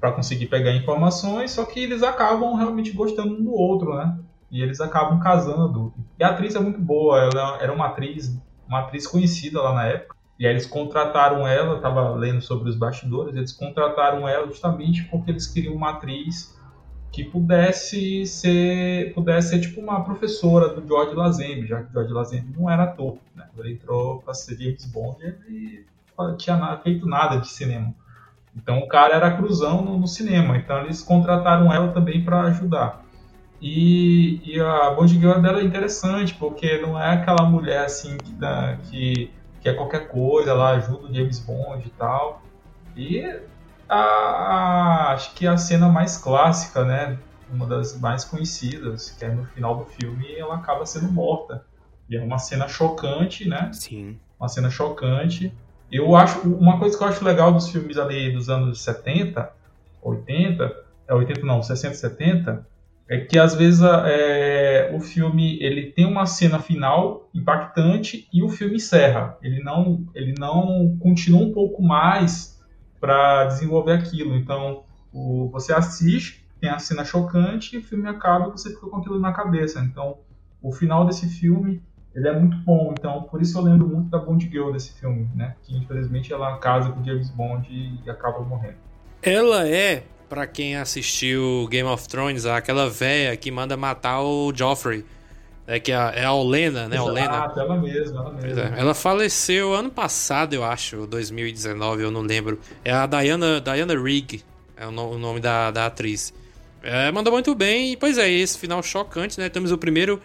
pra conseguir pegar informações, só que eles acabam realmente gostando um do outro, né? E eles acabam casando. E a atriz é muito boa, ela era uma atriz, uma atriz conhecida lá na época. E aí eles contrataram ela, eu tava lendo sobre os bastidores, eles contrataram ela justamente porque eles queriam uma atriz que pudesse ser, pudesse ser tipo uma professora do George Lazenby, já que o George Lazenby não era ator, né? Ele entrou para ser James Bond, ele não tinha nada, feito nada de cinema. Então o cara era cruzão no, no cinema, então eles contrataram ela também para ajudar. E, e a Bond Girl dela é interessante, porque não é aquela mulher assim que, que, que é qualquer coisa, ela ajuda o James Bond e tal. E a, a- acho que a cena mais clássica, né? Uma das mais conhecidas, que é no final do filme, ela acaba sendo morta. E é uma cena chocante, né? Sim. Uma cena chocante. Eu acho. Uma coisa que eu acho legal dos filmes ali dos anos 70, 80, é 80 não, 60, 70, é que às vezes é, o filme ele tem uma cena final impactante e o filme encerra. Ele não, ele não continua um pouco mais para desenvolver aquilo. Então, o, você assiste, tem a cena chocante e o filme acaba e você fica com aquilo na cabeça. Então, o final desse filme ele é muito bom. Então, por isso eu lembro muito da Bond Girl desse filme, né? Que infelizmente ela casa com James Bond e acaba morrendo. Ela é, para quem assistiu Game of Thrones, aquela véia que manda matar o Joffrey. É que é, é a Olena, né? Olena. Ah, ela mesma, ela mesma. É. Ela faleceu ano passado, eu acho, 2019, eu não lembro. É a Diana, Diana Rigg, é o, nome da, da atriz. É, mandou muito bem, e pois é, esse final chocante, né? Temos o primeiro.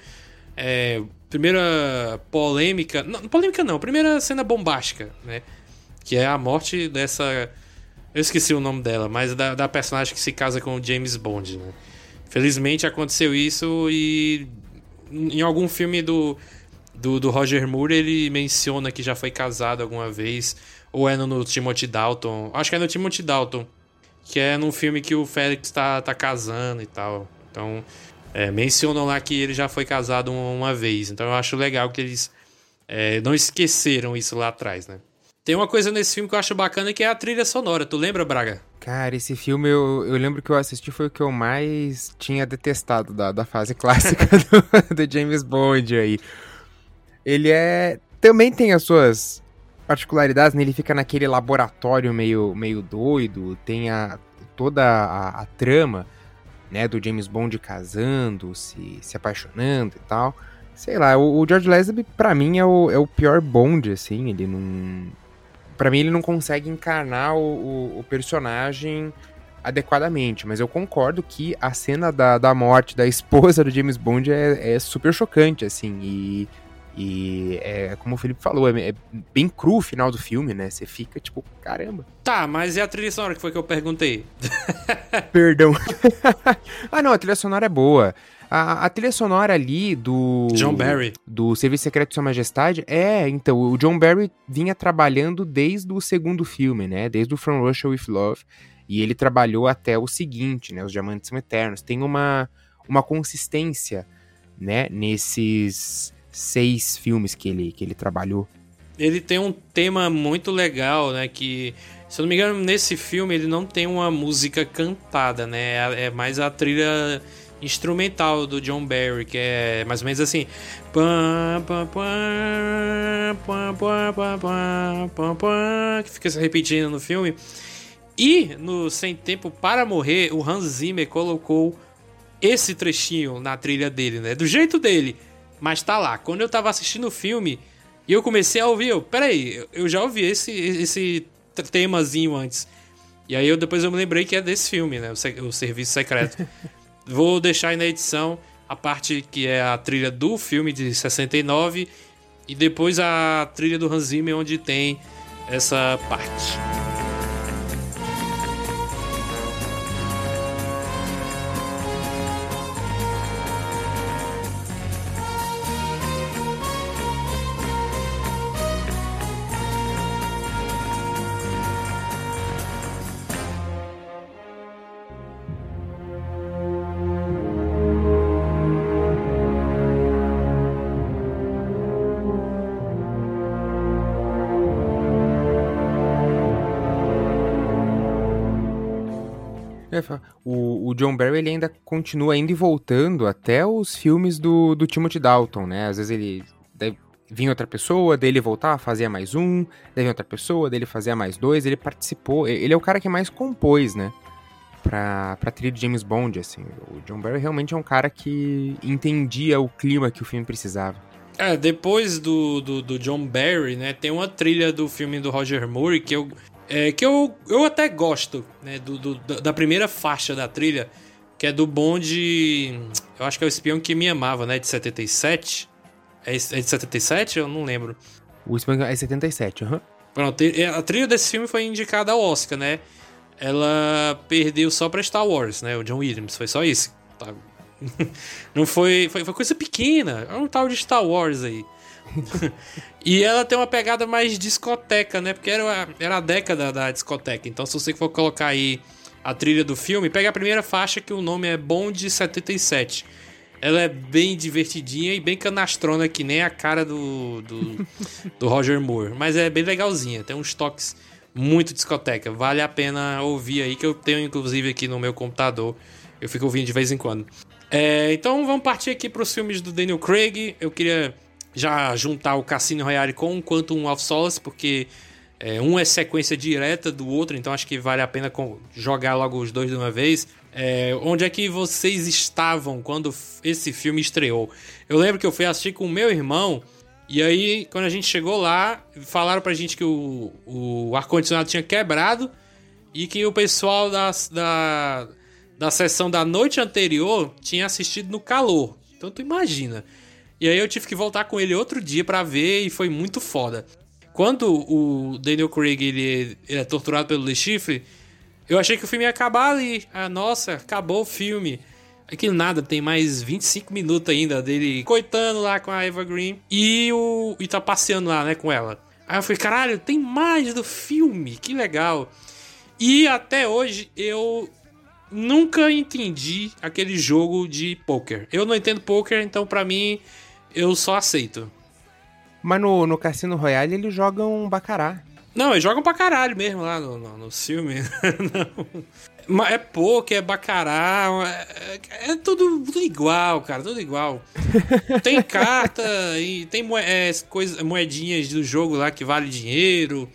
É, primeira polêmica. Não, polêmica não, primeira cena bombástica, né? Que é a morte dessa. Eu esqueci o nome dela, mas da, da personagem que se casa com o James Bond, né? Felizmente aconteceu isso e em algum filme do, do, do, Roger Moore ele menciona que já foi casado alguma vez. Ou é no, no Timothy Dalton. Acho que é no Timothy Dalton. Que é num filme que o Félix tá, tá casando e tal. Então, é, mencionam lá que ele já foi casado uma vez. Então eu acho legal que eles é, não esqueceram isso lá atrás, né? Tem uma coisa nesse filme que eu acho bacana que é a trilha sonora. Tu lembra, Braga? Cara, esse filme eu, eu lembro que eu assisti foi o que eu mais tinha detestado da, da fase clássica do, do James Bond aí. Ele é. Também tem as suas particularidades, né? Ele fica naquele laboratório meio, meio doido, tem a, toda a, a trama, né, do James Bond casando, se, se apaixonando e tal. Sei lá, o, o George Lazenby, pra mim, é o, é o pior Bond, assim, ele não para mim ele não consegue encarnar o, o, o, personagem adequadamente, mas eu concordo que a cena da, da morte da esposa do James Bond é, é super chocante, assim, e, e é como o Felipe falou, é, é, bem cru o final do filme, né? Você fica tipo, caramba. Tá, mas e a trilha sonora que foi que eu perguntei? Perdão. ah, não, a trilha sonora é boa. A, a, trilha sonora ali do. John Barry. Do Serviço Secreto de Sua Majestade. É, então, o John Barry vinha trabalhando desde o segundo filme, né? Desde o From Russia with Love. E ele trabalhou até o seguinte, né? Os Diamantes São Eternos. Tem uma, uma consistência, né? Nesses seis filmes que ele, que ele trabalhou. Ele tem um tema muito legal, né? Que, se eu não me engano, nesse filme ele não tem uma música cantada, né? É, é mais a trilha instrumental do John Barry, que é mais ou menos assim. Que fica se repetindo no filme. E no Sem Tempo para Morrer, o Hans Zimmer colocou esse trechinho na trilha dele, né? Do jeito dele. Mas tá lá. Quando eu tava assistindo o filme e eu comecei a ouvir, eu, peraí, eu já ouvi esse, esse temazinho antes. E aí eu depois eu me lembrei que é desse filme, né? O, o Serviço Secreto. Vou deixar aí na edição a parte que é a trilha do filme de 69 e depois a trilha do Hans Zimmer onde tem essa parte. Barry ele ainda continua indo e voltando até os filmes do, do Timothy Dalton, né? Às vezes ele vinha outra pessoa, dele voltar, fazia mais um, daí outra pessoa, dele fazia mais dois, ele participou, ele é o cara que mais compôs, né? Pra, pra trilha de James Bond, assim. O John Barry realmente é um cara que entendia o clima que o filme precisava. É, depois do, do, do John Barry, né, tem uma trilha do filme do Roger Moore que eu é, que eu, eu até gosto, né? Do, do, da primeira faixa da trilha, que é do Bond. Eu acho que é o Espião que Me Amava, né? De 77. É, é de 77? Eu não lembro. O Espião é 77, aham. Uhum. Pronto, a trilha desse filme foi indicada ao Oscar, né? Ela perdeu só pra Star Wars, né? O John Williams, foi só isso. Tá? não foi, foi, foi. coisa pequena. É um tal de Star Wars aí. e ela tem uma pegada mais discoteca, né? Porque era, era a década da discoteca. Então, se você for colocar aí a trilha do filme, pega a primeira faixa que o nome é Bond 77. Ela é bem divertidinha e bem canastrona, que nem a cara do, do, do Roger Moore. Mas é bem legalzinha, tem uns toques muito discoteca. Vale a pena ouvir aí, que eu tenho inclusive aqui no meu computador. Eu fico ouvindo de vez em quando. É, então vamos partir aqui para os filmes do Daniel Craig. Eu queria já juntar o Cassino Royale com o Quantum of Solace, porque é, um é sequência direta do outro, então acho que vale a pena jogar logo os dois de uma vez. É, onde é que vocês estavam quando esse filme estreou? Eu lembro que eu fui assistir com o meu irmão, e aí, quando a gente chegou lá, falaram pra gente que o, o ar-condicionado tinha quebrado e que o pessoal da, da, da sessão da noite anterior tinha assistido no calor. Então tu imagina. E aí eu tive que voltar com ele outro dia para ver e foi muito foda. Quando o Daniel Craig ele, é torturado pelo Le Chiffre, eu achei que o filme ia acabar ali. Ah, nossa, acabou o filme. Aquilo nada, tem mais 25 minutos ainda dele coitando lá com a Eva Green e, o, e tá passeando lá, né, com ela. Aí eu falei, caralho, tem mais do filme, que legal. E até hoje eu nunca entendi aquele jogo de poker. Eu não entendo poker, então para mim eu só aceito. Mas no, no Cassino Royale eles jogam bacará. Não, eles jogam pra caralho mesmo lá no, no, no filme. é poker, é bacará, é, é, tudo, tudo, igual, cara, tudo igual. Tem carta e tem é, coisa, moedinhas do jogo lá que vale dinheiro,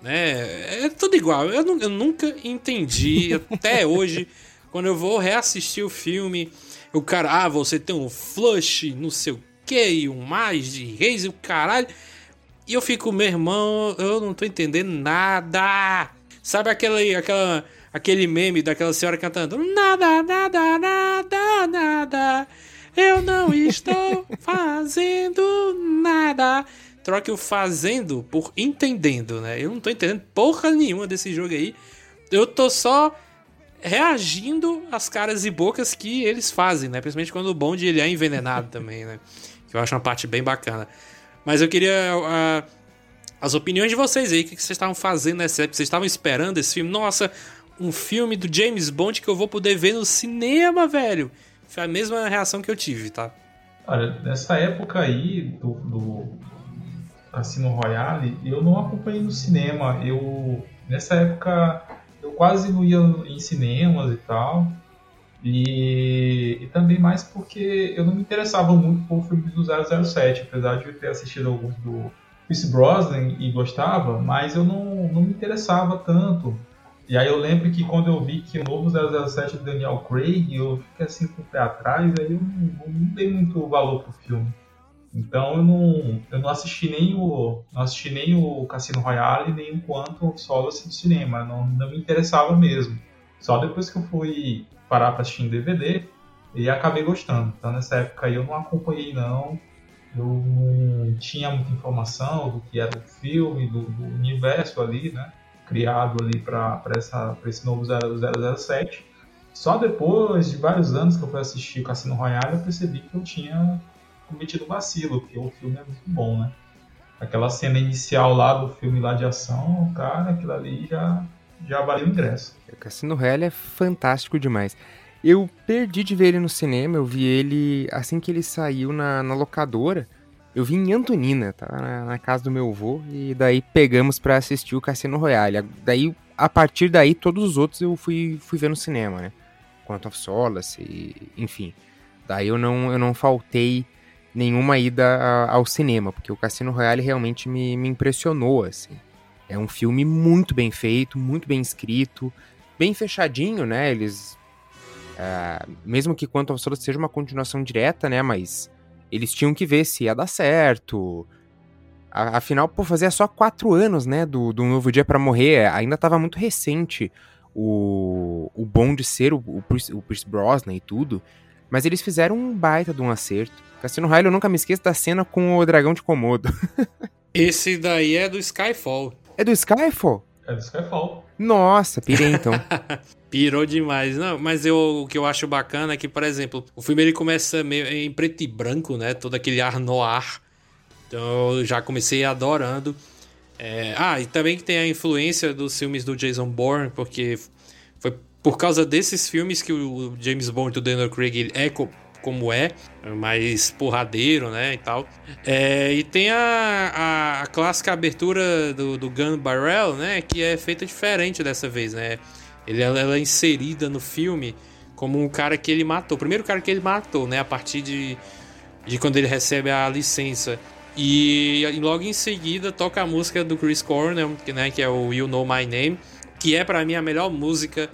né? É tudo igual. Eu, eu nunca entendi até hoje, quando eu vou reassistir o filme, o cara, ah, você tem um flush, não sei o e um mais de reis e o caralho. E eu fico, meu irmão, eu não tô entendendo nada. Sabe aquele, aquela, aquele meme daquela senhora cantando Nada, nada, nada, nada. Eu não estou fazendo nada. Troque o fazendo por entendendo, né? Eu não tô entendendo porra nenhuma desse jogo aí. Eu tô só reagindo às caras e bocas que eles fazem, né? Principalmente quando o bonde ele é envenenado também, né? Que eu acho uma parte bem bacana. Mas eu queria uh, as opiniões de vocês aí. O que vocês estavam fazendo nessa época? Vocês estavam esperando esse filme? Nossa, um filme do James Bond que eu vou poder ver no cinema, velho. Foi a mesma reação que eu tive, tá? Olha, nessa época aí do, do Cassino Royale, eu não acompanhei no cinema. Eu nessa época eu quase não ia em cinemas e tal. E, e, também mais porque eu não me interessava muito por filmes do 007, apesar de eu ter assistido alguns do Chris Brosnan e gostava, mas eu não, não me interessava tanto. E aí eu lembro que quando eu vi que o novo 007 do Daniel Craig, eu fiquei assim com o pé atrás, aí eu não, não dei muito valor pro filme. Então eu não, eu não assisti nem o não assisti nem o Cassino Royale nem o Solo assim, no cinema, não, não me interessava mesmo. Só depois que eu fui parar para assistir em DVD e acabei gostando. Então nessa época aí eu não acompanhei não, eu não tinha muita informação do que era o filme, do, do universo ali, né? Criado ali para esse novo 007. Só depois de vários anos que eu fui assistir Cassino Royale, eu percebi que eu tinha cometido vacilo, porque o filme é muito bom, né? Aquela cena inicial lá do filme lá de ação, cara, aquilo ali já já valeu o ingresso. O Cassino Royale é fantástico demais. Eu perdi de ver ele no cinema, eu vi ele assim que ele saiu na, na locadora. Eu vi em Antonina, tá? Na, na, casa do meu avô, e daí pegamos para assistir o Cassino Royale. Daí, a partir daí, todos os outros eu fui, fui ver no cinema, né? Quanto of Solace, e, enfim. Daí eu não, eu não faltei nenhuma ida ao cinema, porque o Cassino Royale realmente me, me impressionou, assim. É um filme muito bem feito, muito bem escrito, bem fechadinho, né? Eles. Uh, mesmo que Quantum of Solace seja uma continuação direta, né? Mas eles tinham que ver se ia dar certo. Afinal, por fazer só quatro anos, né? Do, do Novo Dia para Morrer, ainda estava muito recente o, o Bond ser o, o, o Pierce Brosnan e tudo. Mas eles fizeram um baita de um acerto. Cassino Royale, eu nunca me esqueço da cena com o dragão de Komodo. Esse daí é do Skyfall. É do Skyfall? É do Skyfall. Nossa, pirei então. Pirou demais. Não, mas eu, o que eu acho bacana é que, por exemplo, o filme ele começa meio em preto e branco, né? Todo aquele ar noir. Então eu já comecei adorando. É, ah, e também que tem a influência dos filmes do Jason Bourne, porque foi por causa desses filmes que o James Bond do Daniel Craig é co como é, mais porradeiro, né, e tal. É, e tem a, a, a, clássica abertura do, do Gun Barrel, né, que é feita diferente dessa vez, né. Ele, ela é inserida no filme como um cara que ele matou, o primeiro cara que ele matou, né, a partir de, de quando ele recebe a licença. E, e logo em seguida toca a música do Chris Cornell, né, que é o You Know My Name, que é para mim a melhor música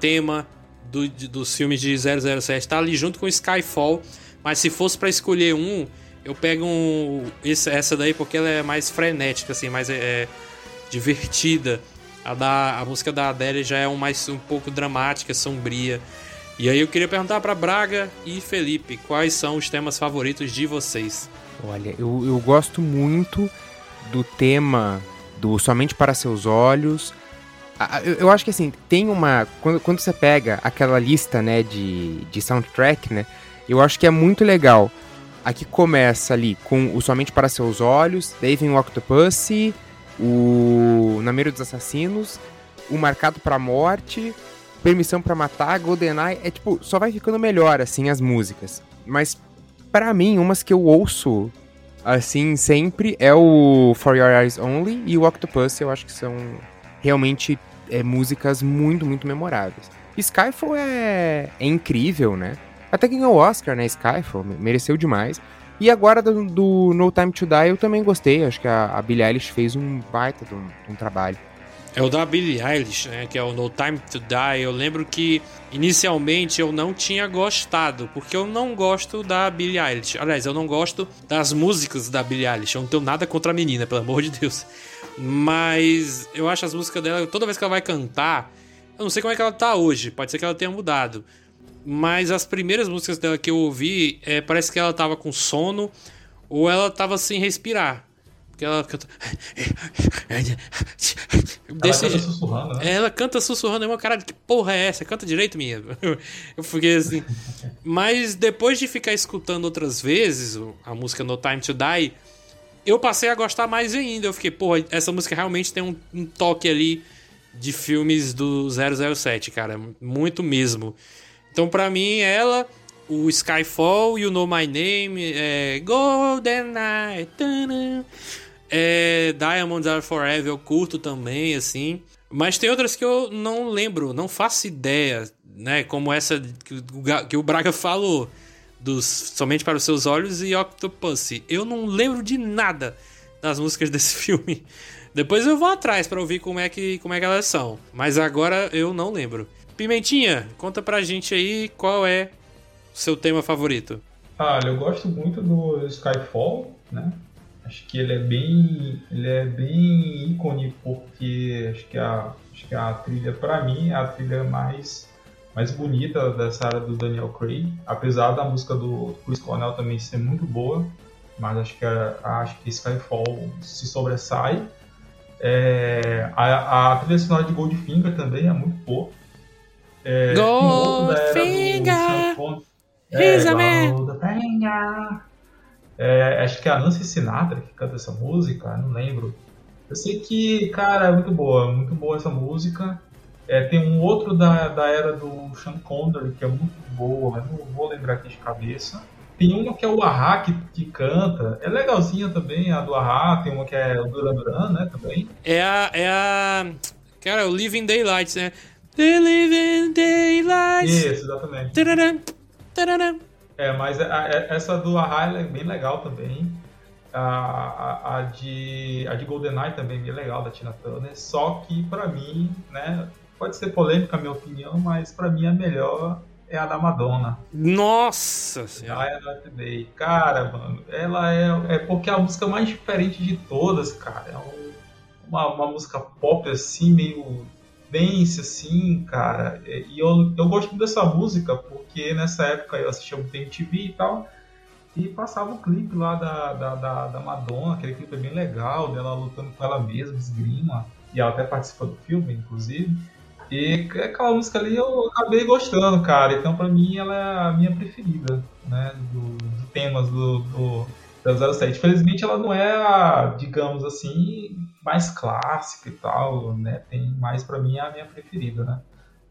tema do, dos filmes de 007. Tá ali junto com Skyfall, mas se fosse para escolher um, eu pego um, esse, essa daí porque ela é mais frenética, assim, mais é, divertida. A, da, a música da Adele já é um, mais, um pouco dramática, sombria. E aí eu queria perguntar para Braga e Felipe, quais são os temas favoritos de vocês? Olha, eu, eu gosto muito do tema do Somente para Seus Olhos, eu acho que assim, tem uma. Quando, quando você pega aquela lista, né, de, de soundtrack, né? Eu acho que é muito legal. Aqui começa ali com o Somente para Seus Olhos, daí vem o Octopussy, o Namero dos Assassinos, o Marcado para Morte, Permissão para Matar, GoldenEye. É tipo, só vai ficando melhor, assim, as músicas. Mas, para mim, umas que eu ouço, assim, sempre é o For Your Eyes Only e o Octopussy, eu acho que são realmente é, músicas muito, muito memoráveis. Skyfall é, é incrível, né? Até ganhou o Oscar, né? Skyfall, mereceu demais. E agora do, do, No Time to Die eu também gostei. Acho que a, a Billie Eilish fez um baita de um, um, trabalho. É o da Billie Eilish, né? Que é o No Time to Die. Eu lembro que inicialmente eu não tinha gostado, porque eu não gosto da Billie Eilish. Aliás, eu não gosto das músicas da Billie Eilish. Eu não tenho nada contra a menina, pelo amor de Deus. Mas eu acho as músicas dela, toda vez que ela vai cantar, eu não sei como é que ela tá hoje, pode ser que ela tenha mudado. Mas as primeiras músicas dela que eu ouvi, é, parece que ela tava com sono ou ela tava sem respirar. Porque ela canta. Desse... Ela canta sussurrando, né? Ela canta sussurrando. É uma cara de que porra é essa? Canta direito, minha. Eu fiquei assim. Mas depois de ficar escutando outras vezes a música No Time to Die eu passei a gostar mais ainda. Eu fiquei, porra, essa música realmente tem um, um toque ali de filmes do 007, cara. Muito mesmo. Então, para mim, ela, o Skyfall, You Know My Name, é, Golden Night, é, Diamonds Are Forever, eu curto também, assim. Mas tem outras que eu não lembro, não faço ideia, né? Como essa que, que o Braga falou dos Somente para os Seus Olhos e Octopussy. Eu não lembro de nada das músicas desse filme. Depois eu vou atrás para ouvir como é, que, como é que elas são. Mas agora eu não lembro. Pimentinha, conta pra gente aí qual é o seu tema favorito. Olha, eu gosto muito do Skyfall, né? Acho que ele é bem, ele é bem ícone porque acho que a, acho que a trilha para mim é a trilha mais mais bonita dessa área do Daniel Craig, apesar da música do Chris Cornell também ser muito boa, mas acho que, acho que Skyfall se sobressai. É, a, a trilha sonora de Goldfinger também é muito boa. É, Goldfinger! É, Goldfinger! É, acho que é a Nancy Sinatra que canta essa música, não lembro. Eu sei que, cara, é muito boa, muito boa essa música. É, tem um outro da, da era do Sean Connery, que é muito boa, mas não vou lembrar aqui de cabeça. Tem uma que é o Ahá que, que canta. É legalzinha também, a do Ahá. Tem uma que é o Duran Duran, né, também. É a... É a... Cara, o Living Daylights, né? The Living Daylights. Isso, exatamente. Tararam, tararam. É, mas a, a, essa do Ahá é bem legal também. A, a, a, de, a de GoldenEye também é bem legal, da Tina Turner. Só que, pra mim, né, Pode ser polêmica a minha opinião, mas para mim a melhor é a da Madonna. Nossa Senhora! Day. Cara, mano, ela é, é porque é a música mais diferente de todas, cara. É um, uma, uma música pop assim, meio dance, assim, cara. E eu, eu gosto muito dessa música porque nessa época eu assistia muito MTV e tal. E passava o clipe lá da, da, da, da Madonna, aquele clipe bem legal, dela lutando com ela mesma, esgrima. E ela até participa do filme, inclusive. E aquela música ali eu acabei gostando, cara. Então, pra mim, ela é a minha preferida, né? Do, do temas do, do, 007. Infelizmente ela não é a, digamos assim, mais clássica e tal, né? Tem mais para mim é a minha preferida, né?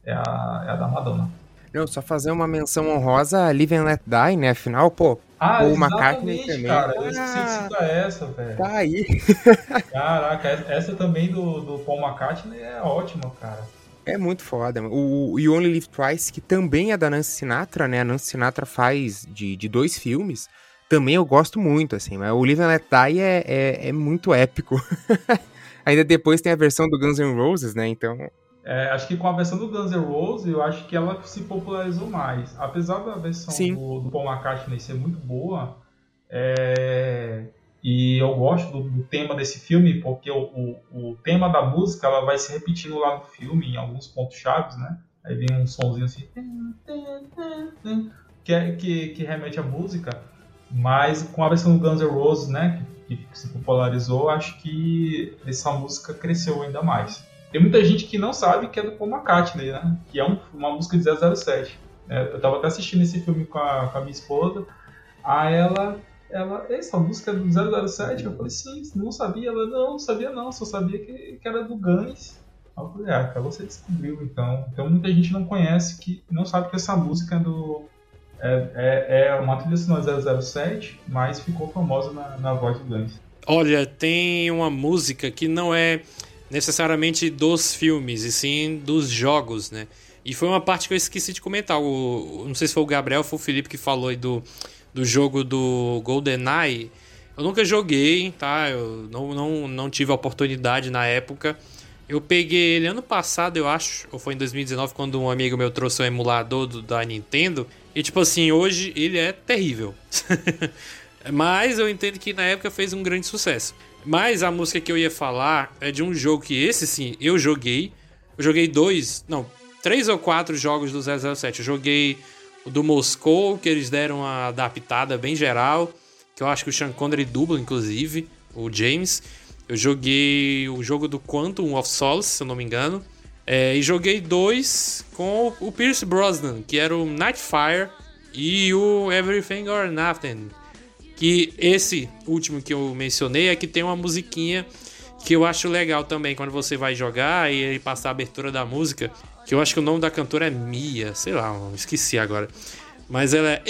É a, é a da Madonna. Não, só fazer uma menção honrosa a Live and Let Die, né? Afinal, pô, Ah, exatamente, McCartney também. cara. Eu esqueci de Ah. citar essa, velho. tá aí. Caraca, essa também do, do Paul McCartney é ótima, cara. É muito foda. O, You Only Live Twice, que também é da Nancy Sinatra, né? A Nancy Sinatra faz de, de dois filmes. Também eu gosto muito, assim. Mas o Live and Let Die é, é, é muito épico. Ainda depois tem a versão do Guns N' Roses, né? Então, É, acho que com a versão do Guns N' Roses, eu acho que ela se popularizou mais. Apesar da versão do, do Paul McCartney ser muito boa, é, e eu gosto do, do tema desse filme, porque o, o, o tema da música ela vai se repetindo lá no filme, em alguns pontos chaves, né? Aí vem um sonzinho assim, que, é- que, que remete à música, mas com a versão do Guns N' Roses, né, que, que se popularizou, acho que essa música cresceu ainda mais. Tem muita gente que não sabe que é do Paul McCartney, né? Que é um- uma música de 007. É, eu tava até assistindo esse filme com a, com a minha esposa. Aí ela, ela, essa música é do 007? Eu falei, sim, não sabia. Ela, não, não sabia não, só sabia que, que era do Guns. Eu falei, ah, cara, você descobriu então. Então muita gente não conhece, que não sabe que essa música é do. É, é, é uma trilha sonora 007, mas ficou famosa na, na voz do Guns. Olha, tem uma música que não é necessariamente dos filmes, e sim dos jogos, né? E foi uma parte que eu esqueci de comentar. O, não sei se foi o Gabriel ou foi o Felipe que falou aí do, do jogo do GoldenEye. Eu nunca joguei, tá? Eu não, não, não tive a oportunidade na época. Eu peguei ele ano passado, eu acho, ou foi em 2019, quando um amigo meu trouxe um emulador do, da Nintendo. E tipo assim, hoje ele é terrível. Mas eu entendo que na época fez um grande sucesso. Mas a música que eu ia falar é de um jogo que esse sim eu joguei. Eu joguei dois, não, três ou quatro jogos do 007. Eu joguei do Moscou, que eles deram uma adaptada bem geral. Que eu acho que o Sean Connery dubla, inclusive, o James. Eu joguei o jogo do Quantum of Solace, se eu não me engano. É, e joguei dois com o Pierce Brosnan, que era o Nightfire e o Everything or Nothing. Que esse último que eu mencionei é que tem uma musiquinha que eu acho legal também quando você vai jogar e ele passa a abertura da música. Que eu acho que o nome da cantora é Mia, sei lá, esqueci agora. Mas ela é.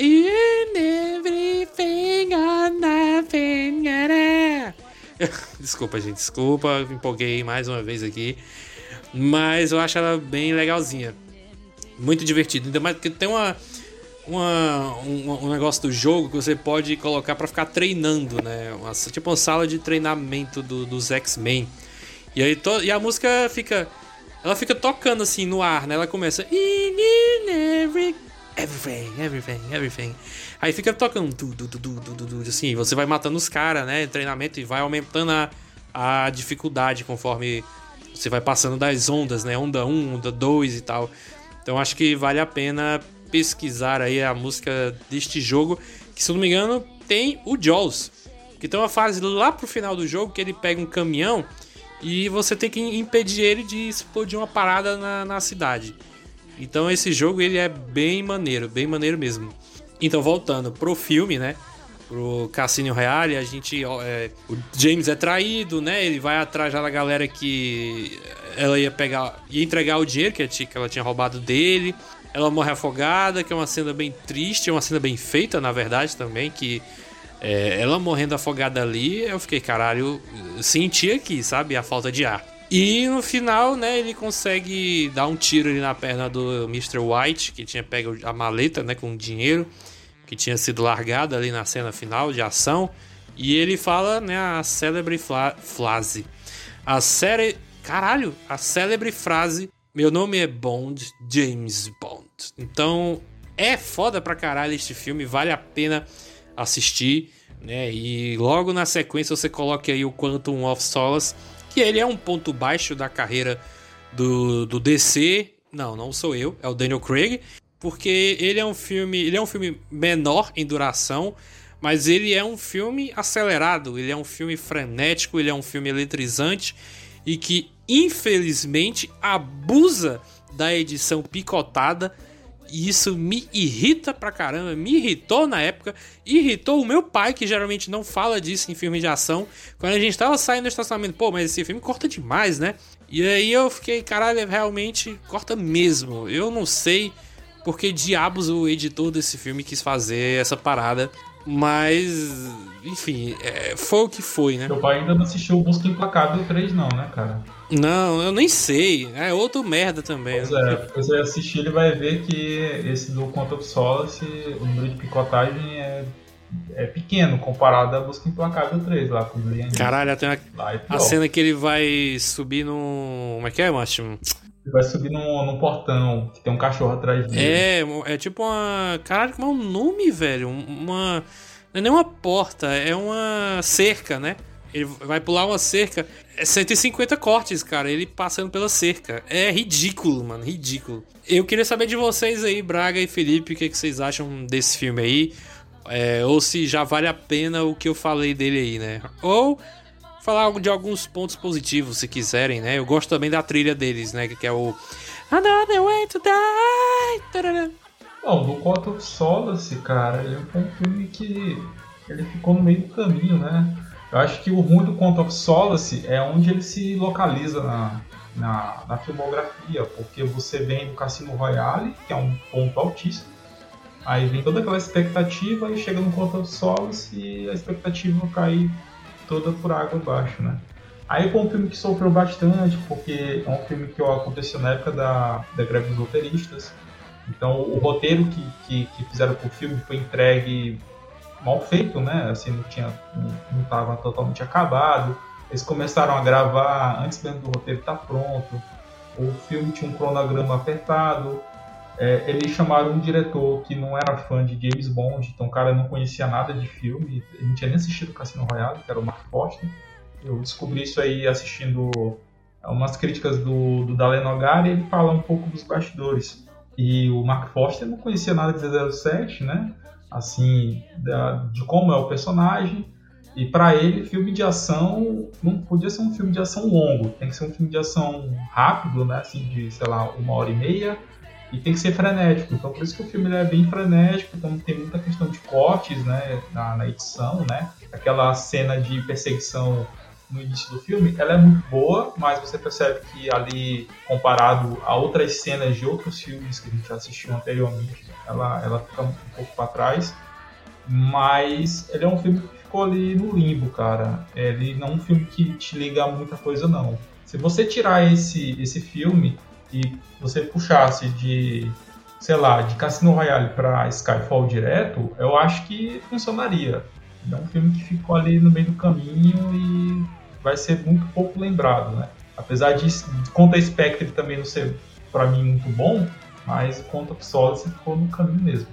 Desculpa, gente, desculpa, empolguei mais uma vez aqui. Mas eu acho ela bem legalzinha. Muito divertido. Ainda mais porque tem uma, uma, um, um negócio do jogo que você pode colocar pra ficar treinando, né? Uma, tipo uma sala de treinamento do- dos X-Men. E aí to- e a música fica. Ela fica tocando assim no ar, né? Ela começa. "In, in, every, everything, everything, everything. Aí fica tocando. Du, du, du, assim, você vai matando os caras, né? Treinamento e vai aumentando a, a dificuldade conforme você vai passando das ondas, né? Onda 1, onda 2 e tal. Então acho que vale a pena pesquisar aí a música deste jogo, que se eu não me engano tem o Jaws, que tem uma fase lá pro final do jogo que ele pega um caminhão e você tem que impedir ele de explodir uma parada na, na cidade. Então esse jogo ele é bem maneiro, bem maneiro mesmo. Então voltando pro filme, né? Pro Cassino Royale, a gente. é, o James é traído, né? Ele vai atrás da galera que ela ia pegar. ia entregar o dinheiro que tinha- que ela tinha roubado dele. Ela morre afogada, que é uma cena bem triste, é uma cena bem feita, na verdade, também, que é, ela morrendo afogada ali, eu fiquei, caralho, senti aqui, sabe? A falta de ar. E no final, né, ele consegue dar um tiro ali na perna do Mr. White, que tinha pego a maleta, né, com dinheiro, que tinha sido largada ali na cena final de ação. E ele fala, né, a célebre fla- frase. A série. Caralho, a célebre frase. Meu nome é Bond, James Bond. Então, é foda pra caralho este filme, vale a pena assistir, né? E logo na sequência você coloca aí o Quantum of Solace, que ele é um ponto baixo da carreira do, do DC. Não, não sou eu, é o Daniel Craig, porque ele é um filme, ele é um filme menor em duração, mas ele é um filme acelerado, ele é um filme frenético, ele é um filme eletrizante e que infelizmente abusa da edição picotada E isso me irrita pra caramba, me irritou na época, irritou o meu pai, que geralmente não fala disso em filmes de ação. Quando a gente tava saindo do estacionamento, pô, mas esse filme corta demais, né? E aí eu fiquei, caralho, realmente corta mesmo. Eu não sei porque diabos o editor desse filme quis fazer essa parada. Mas, enfim, é, foi o que foi, né? Meu pai ainda não assistiu o Busca Implacável 3, não, né, cara? Não, eu nem sei. É outro merda também. Pois é, se você assistir, ele vai ver que esse do Conto of Solace, o número de picotagem é, é pequeno comparado a Busca Implacável 3, lá com o Liam Caralho, tem a, a cena que ele vai subir no. Como é que é, Márcio? Ele vai subir num, num portão que tem um cachorro atrás dele. É, é tipo uma. Caralho, como é o nome, velho? Uma. Não é nem uma porta, é uma cerca, né? Ele vai pular uma cerca. É 150 cortes, cara. Ele passando pela cerca. É ridículo, mano. Ridículo. Eu queria saber de vocês aí, Braga e Felipe, o que, que vocês acham desse filme aí. É, ou se já vale a pena o que eu falei dele aí, né? Ou falar de alguns pontos positivos, se quiserem, né? Eu gosto também da trilha deles, né? Que é o Another Way to Die. Bom, Quantum of Solace, cara, ele é um filme que ele ficou no meio do caminho, né? Eu acho que o ruim do Quantum of Solace é onde ele se localiza na, na, na filmografia, porque você vem do Cassino Royale, que é um ponto altíssimo, aí vem toda aquela expectativa e chega no Quantum of Solace e a expectativa cai toda por água abaixo, né? Aí foi um filme que sofreu bastante, porque é um filme que aconteceu na época da, da greve dos roteiristas. Então o roteiro que, que, que fizeram pro filme foi entregue mal feito, né? Assim, não tinha, não estava totalmente acabado. Eles começaram a gravar antes mesmo do roteiro estar tá pronto. O filme tinha um cronograma apertado. É, eles chamaram um diretor que não era fã de James Bond, então o cara não conhecia nada de filme, não tinha nem assistido Cassino Royale, que era o Mark Foster. Eu descobri isso aí assistindo umas críticas do, do Dalen Nogar e ele fala um pouco dos bastidores. E o Mark Foster não conhecia nada de 007, né? Assim, da, de como é o personagem. E para ele, filme de ação não podia ser um filme de ação longo, tem que ser um filme de ação rápido, né? Assim, de, sei lá, uma hora e meia e tem que ser frenético. Então por isso que o filme é bem frenético, então tem muita questão de cortes né, na, na, edição, né? Aquela cena de perseguição no início do filme, ela é muito boa, mas você percebe que ali, comparado a outras cenas de outros filmes que a gente assistiu anteriormente, ela, ela fica um pouco para trás. Mas ele é um filme que ficou ali no limbo, cara. Ele não é um filme que te liga a muita coisa, não. Se você tirar esse, esse filme e você puxasse de, sei lá, de Cassino Royale para Skyfall direto, eu acho que funcionaria. É um filme que ficou ali no meio do caminho e vai ser muito pouco lembrado, né? Apesar de Conta Spectre também não ser para mim muito bom, mas Conta Solace ficou no caminho mesmo.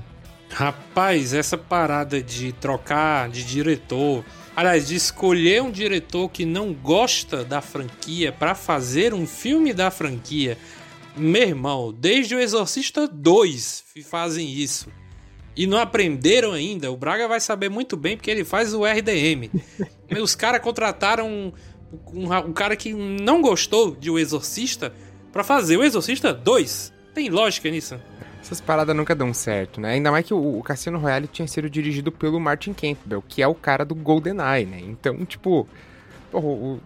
Rapaz, essa parada de trocar de diretor, aliás, de escolher um diretor que não gosta da franquia para fazer um filme da franquia, meu irmão, desde o Exorcista 2 fazem isso. E não aprenderam ainda. O Braga vai saber muito bem porque ele faz o RDM. Os caras contrataram um, um, um, cara que não gostou de O Exorcista para fazer o Exorcista 2. Tem lógica nisso? Essas paradas nunca dão certo, né? Ainda mais que o, o Cassino Royale tinha sido dirigido pelo Martin Campbell, que é o cara do GoldenEye, né? Então, tipo, o,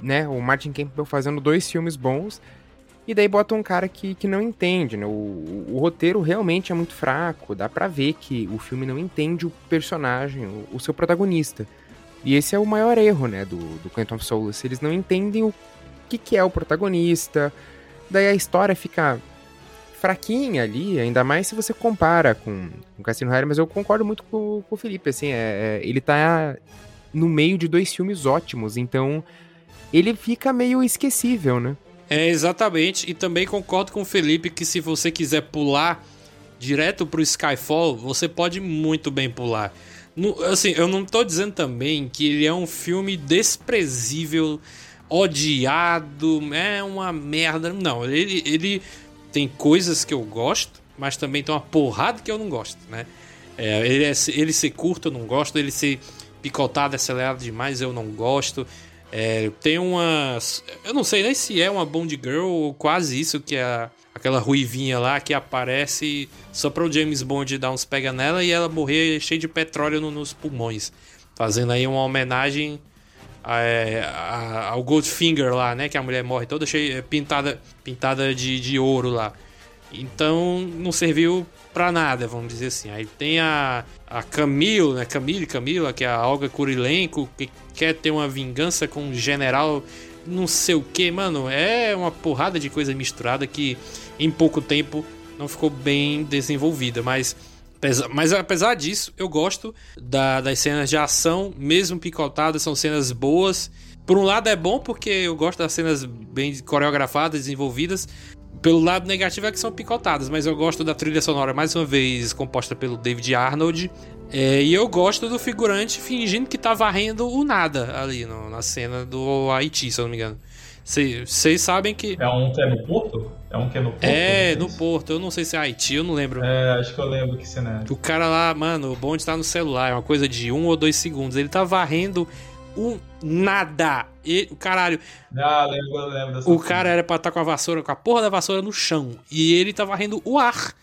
né? o Martin Campbell fazendo dois filmes bons e daí bota um cara que, que não entende, né? O, o, o, roteiro realmente é muito fraco, dá pra ver que o filme não entende o personagem, o, o seu protagonista. E esse é o maior erro, né, do, do of Solace. Eles não entendem o que, que é o protagonista, daí a história fica fraquinha ali, ainda mais se você compara com o Cassino Royale, mas eu concordo muito com, com o Felipe, assim, é, é, ele tá no meio de dois filmes ótimos, então ele fica meio esquecível, né? É, exatamente. E também concordo com o Felipe que se você quiser pular direto pro Skyfall, você pode muito bem pular. No, assim, eu não tô dizendo também que ele é um filme desprezível, odiado, é uma merda. Não, ele, ele tem coisas que eu gosto, mas também tem uma porrada que eu não gosto, né? É, ele, é, ele ser curto eu não gosto, ele ser picotado, acelerado demais eu não gosto. É, tem umas. Eu não sei nem se é uma Bond Girl ou quase isso, que é aquela ruivinha lá que aparece só para o James Bond dar uns pega nela e ela morrer cheia de petróleo no, nos pulmões. Fazendo aí uma homenagem a, é, a, ao Goldfinger lá, né? Que a mulher morre toda cheia, pintada, pintada de, de ouro lá. Então não serviu pra nada, vamos dizer assim. Aí tem a, a Camille, né? Camille, Camila, que é a Olga Kurilenko, que quer ter uma vingança com um general não sei o que, mano. É uma porrada de coisa misturada que em pouco tempo não ficou bem desenvolvida. Mas, mas apesar disso, eu gosto da, das cenas de ação, mesmo picotadas, são cenas boas. Por um lado é bom porque eu gosto das cenas bem coreografadas, desenvolvidas. Pelo lado negativo é que são picotadas, mas eu gosto da trilha sonora, mais uma vez, composta pelo David Arnold. É, e eu gosto do figurante fingindo que tá varrendo o nada ali no, na cena do Haiti, se eu não me engano. Vocês sabem que. É um que é no Porto? É um que é no Porto? É, no Porto. Eu não sei se é Haiti, eu não lembro. É, acho que eu lembro que cena é. O cara lá, mano, o bonde tá no celular, é uma coisa de um ou dois segundos. Ele tá varrendo um nada. E, caralho. Ah, lembro, lembro O cara era pra estar tá com a vassoura, com a porra da vassoura no chão. E ele tá varrendo o ar.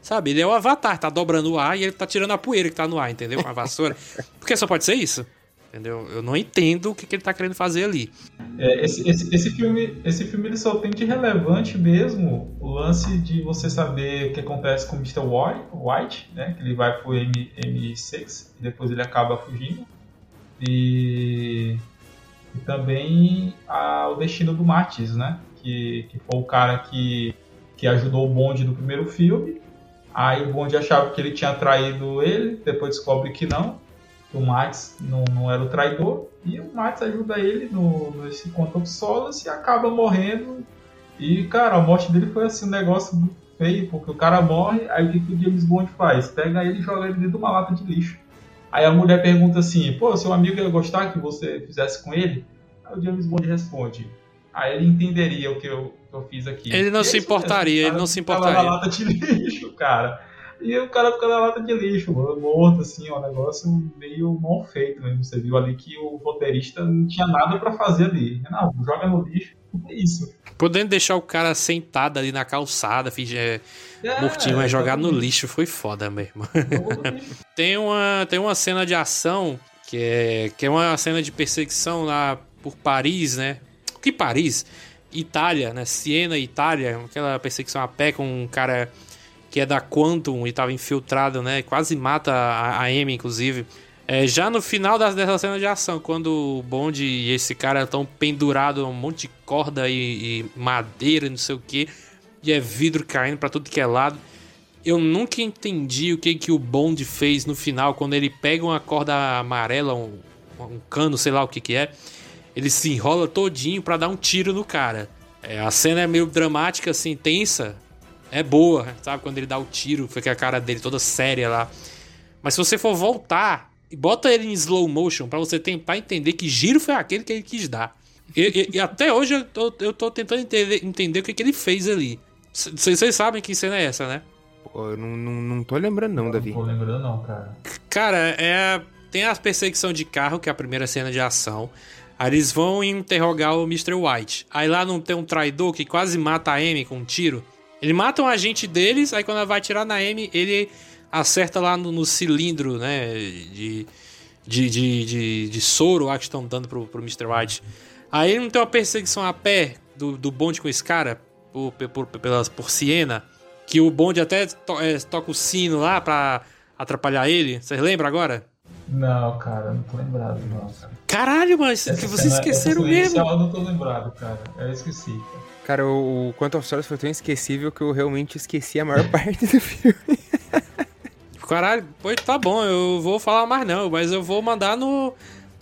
Sabe? Ele é o avatar, tá dobrando o ar e ele tá tirando a poeira que tá no ar, entendeu? Com a vassoura. Porque só pode ser isso. Entendeu? Eu não entendo o que, que ele tá querendo fazer ali. É, esse, esse, esse, filme, esse filme ele só tem de relevante mesmo o lance de você saber o que acontece com o Mr. White, né? Que ele vai pro M, M6 e depois ele acaba fugindo. E, e também a, o destino do Martins, né? Que, que foi o cara que, que ajudou o bonde no primeiro filme. Aí o bonde achava que ele tinha traído ele, depois descobre que não, que o Max não, não era o traidor. E o Max ajuda ele no, nesse Quantum Solace e acaba morrendo. E, cara, a morte dele foi assim, um negócio feio, porque o cara morre, aí o que, que o James Bond faz? Pega ele e joga ele dentro de uma lata de lixo. Aí a mulher pergunta assim: pô, seu amigo ia gostar que você fizesse com ele? Aí o James Bond responde: aí ele entenderia o que eu, que eu fiz aqui. Ele não se importaria, ele não se importaria. na lata de lixo, cara. E o cara fica na lata de lixo, morto, assim, ó, um negócio meio mal feito mesmo. Você viu ali que o roteirista não tinha nada para fazer ali. Não, joga no lixo, é isso. Podendo deixar o cara sentado ali na calçada, fingir é, é, mortinho, mas jogar no lixo foi foda mesmo. tem, uma, tem uma cena de ação que é, que é uma cena de perseguição lá por Paris, né? Que Paris? Itália, né? Siena, Itália, aquela perseguição a pé com um cara que é da Quantum e tava infiltrado, né? Quase mata a, a Amy, inclusive. É, já no final das, dessa cena de ação, quando o Bond e esse cara estão pendurados um monte de corda e, e madeira, não sei o que, e é vidro caindo para tudo que é lado. Eu nunca entendi o que, que o Bond fez no final, quando ele pega uma corda amarela, um, um cano, sei lá o que que é, ele se enrola todinho para dar um tiro no cara. É, a cena é meio dramática, assim, tensa. É boa, sabe? Quando ele dá o tiro, fica a cara dele toda séria lá. Mas se você for voltar bota ele em slow motion para você tentar entender que giro foi aquele que ele quis dar. E, e, e até hoje eu tô, eu tô tentando entender, entender o que, que ele fez ali. Vocês sabem que cena é essa, né? Pô, eu não, não, não tô lembrando, não, Davi. Não tô lembrando, não, cara. Cara, é. Tem a perseguição de carro, que é a primeira cena de ação. Aí eles vão interrogar o Mr. White. Aí lá não tem um traidor que quase mata a Amy com um tiro. Eles matam um agente deles, aí quando ela vai atirar na Amy, ele acerta lá no, no cilindro, né? De, de, de, de, de soro lá que estão dando pro, pro Mr. White. Aí não tem uma perseguição a pé do, do bonde com esse cara, por, por, pelas, por Siena, que o bonde até to, é, toca o sino lá pra atrapalhar ele. Vocês lembram agora? Não, cara, não tô lembrado, não. Cara. Caralho, mas que vocês esqueceram mesmo. Eu não tô lembrado, cara. Eu esqueci, cara. Cara, o Quantum of Solace foi tão esquecível que eu realmente esqueci a maior parte do filme. Caralho, pois tá bom, eu vou falar mais não, mas eu vou mandar no,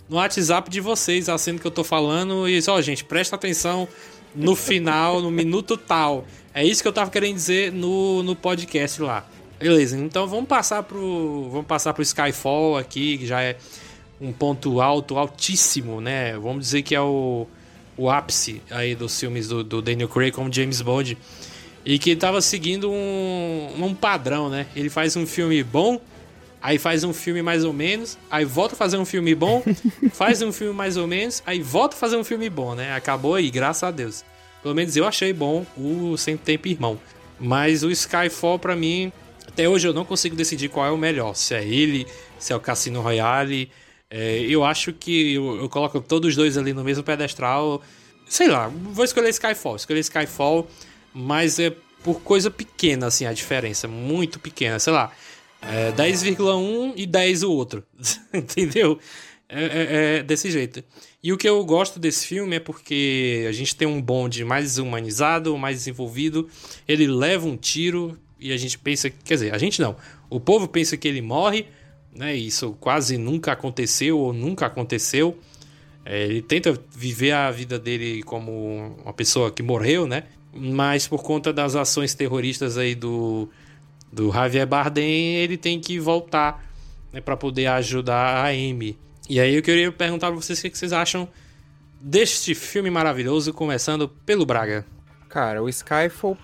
no WhatsApp de vocês a cena que eu tô falando e só, gente, presta atenção no final, no minuto tal. É isso que eu tava querendo dizer no, no podcast lá. Beleza, então vamos passar pro vamos passar pro Skyfall aqui, que já é um ponto alto, altíssimo, né? Vamos dizer que é o o ápice aí dos filmes do, do Daniel Craig como James Bond e que estava seguindo um, um padrão, né? Ele faz um filme bom, aí faz um filme mais ou menos, aí volta a fazer um filme bom, faz um filme mais ou menos, aí volta a fazer um filme bom, né? Acabou aí, graças a Deus. Pelo menos eu achei bom o Sem Tempo Irmão. Mas o Skyfall, para mim, até hoje eu não consigo decidir qual é o melhor. Se é ele, se é o Cassino Royale. É, eu acho que eu, eu, coloco todos os dois ali no mesmo pedestral. Sei lá, vou escolher Skyfall. Escolher Skyfall, mas é por coisa pequena, assim, a diferença. Muito pequena. Sei lá, é 10,1 e 10 o outro. Entendeu? É, é, é, desse jeito. E o que eu gosto desse filme é porque a gente tem um bonde mais humanizado, mais desenvolvido. Ele leva um tiro e a gente pensa, quer dizer, a gente não. O povo pensa que ele morre, né? Isso quase nunca aconteceu ou nunca aconteceu. É, ele tenta viver a vida dele como uma pessoa que morreu, né? Mas por conta das ações terroristas aí do, do Javier Bardem, ele tem que voltar né, para poder ajudar a Amy. E aí eu queria perguntar pra vocês o que vocês acham deste filme maravilhoso, começando pelo Braga. Cara, o Skyfall,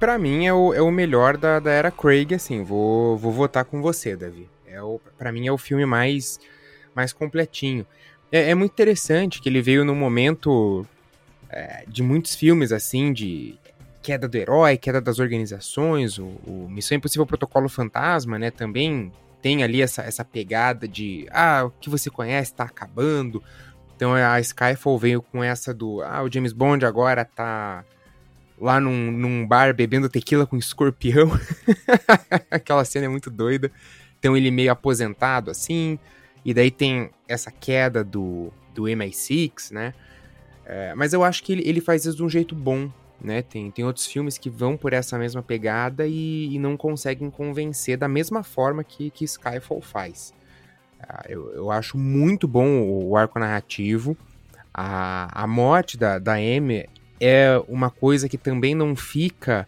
pra mim, é o, é o melhor da, da era Craig, assim, vou, vou votar com você, Davi. É o, pra mim é o filme mais, mais completinho. É, é muito interessante que ele veio num momento é, de muitos filmes, assim, de queda do herói, queda das organizações, o, o Missão Impossível Protocolo Fantasma, né, também tem ali essa, essa pegada de ah, o que você conhece está acabando. Então a Skyfall veio com essa do ah, o James Bond agora tá lá num, num bar bebendo tequila com escorpião. Aquela cena é muito doida. Então ele meio aposentado assim. E daí tem essa queda do, do MI6, né? É, mas eu acho que ele, ele faz isso de um jeito bom né? Tem, tem outros filmes que vão por essa mesma pegada e, e não conseguem convencer da mesma forma que, que Skyfall faz. Uh, eu, eu acho muito bom o, o arco narrativo. A, a morte da, da Amy é uma coisa que também não fica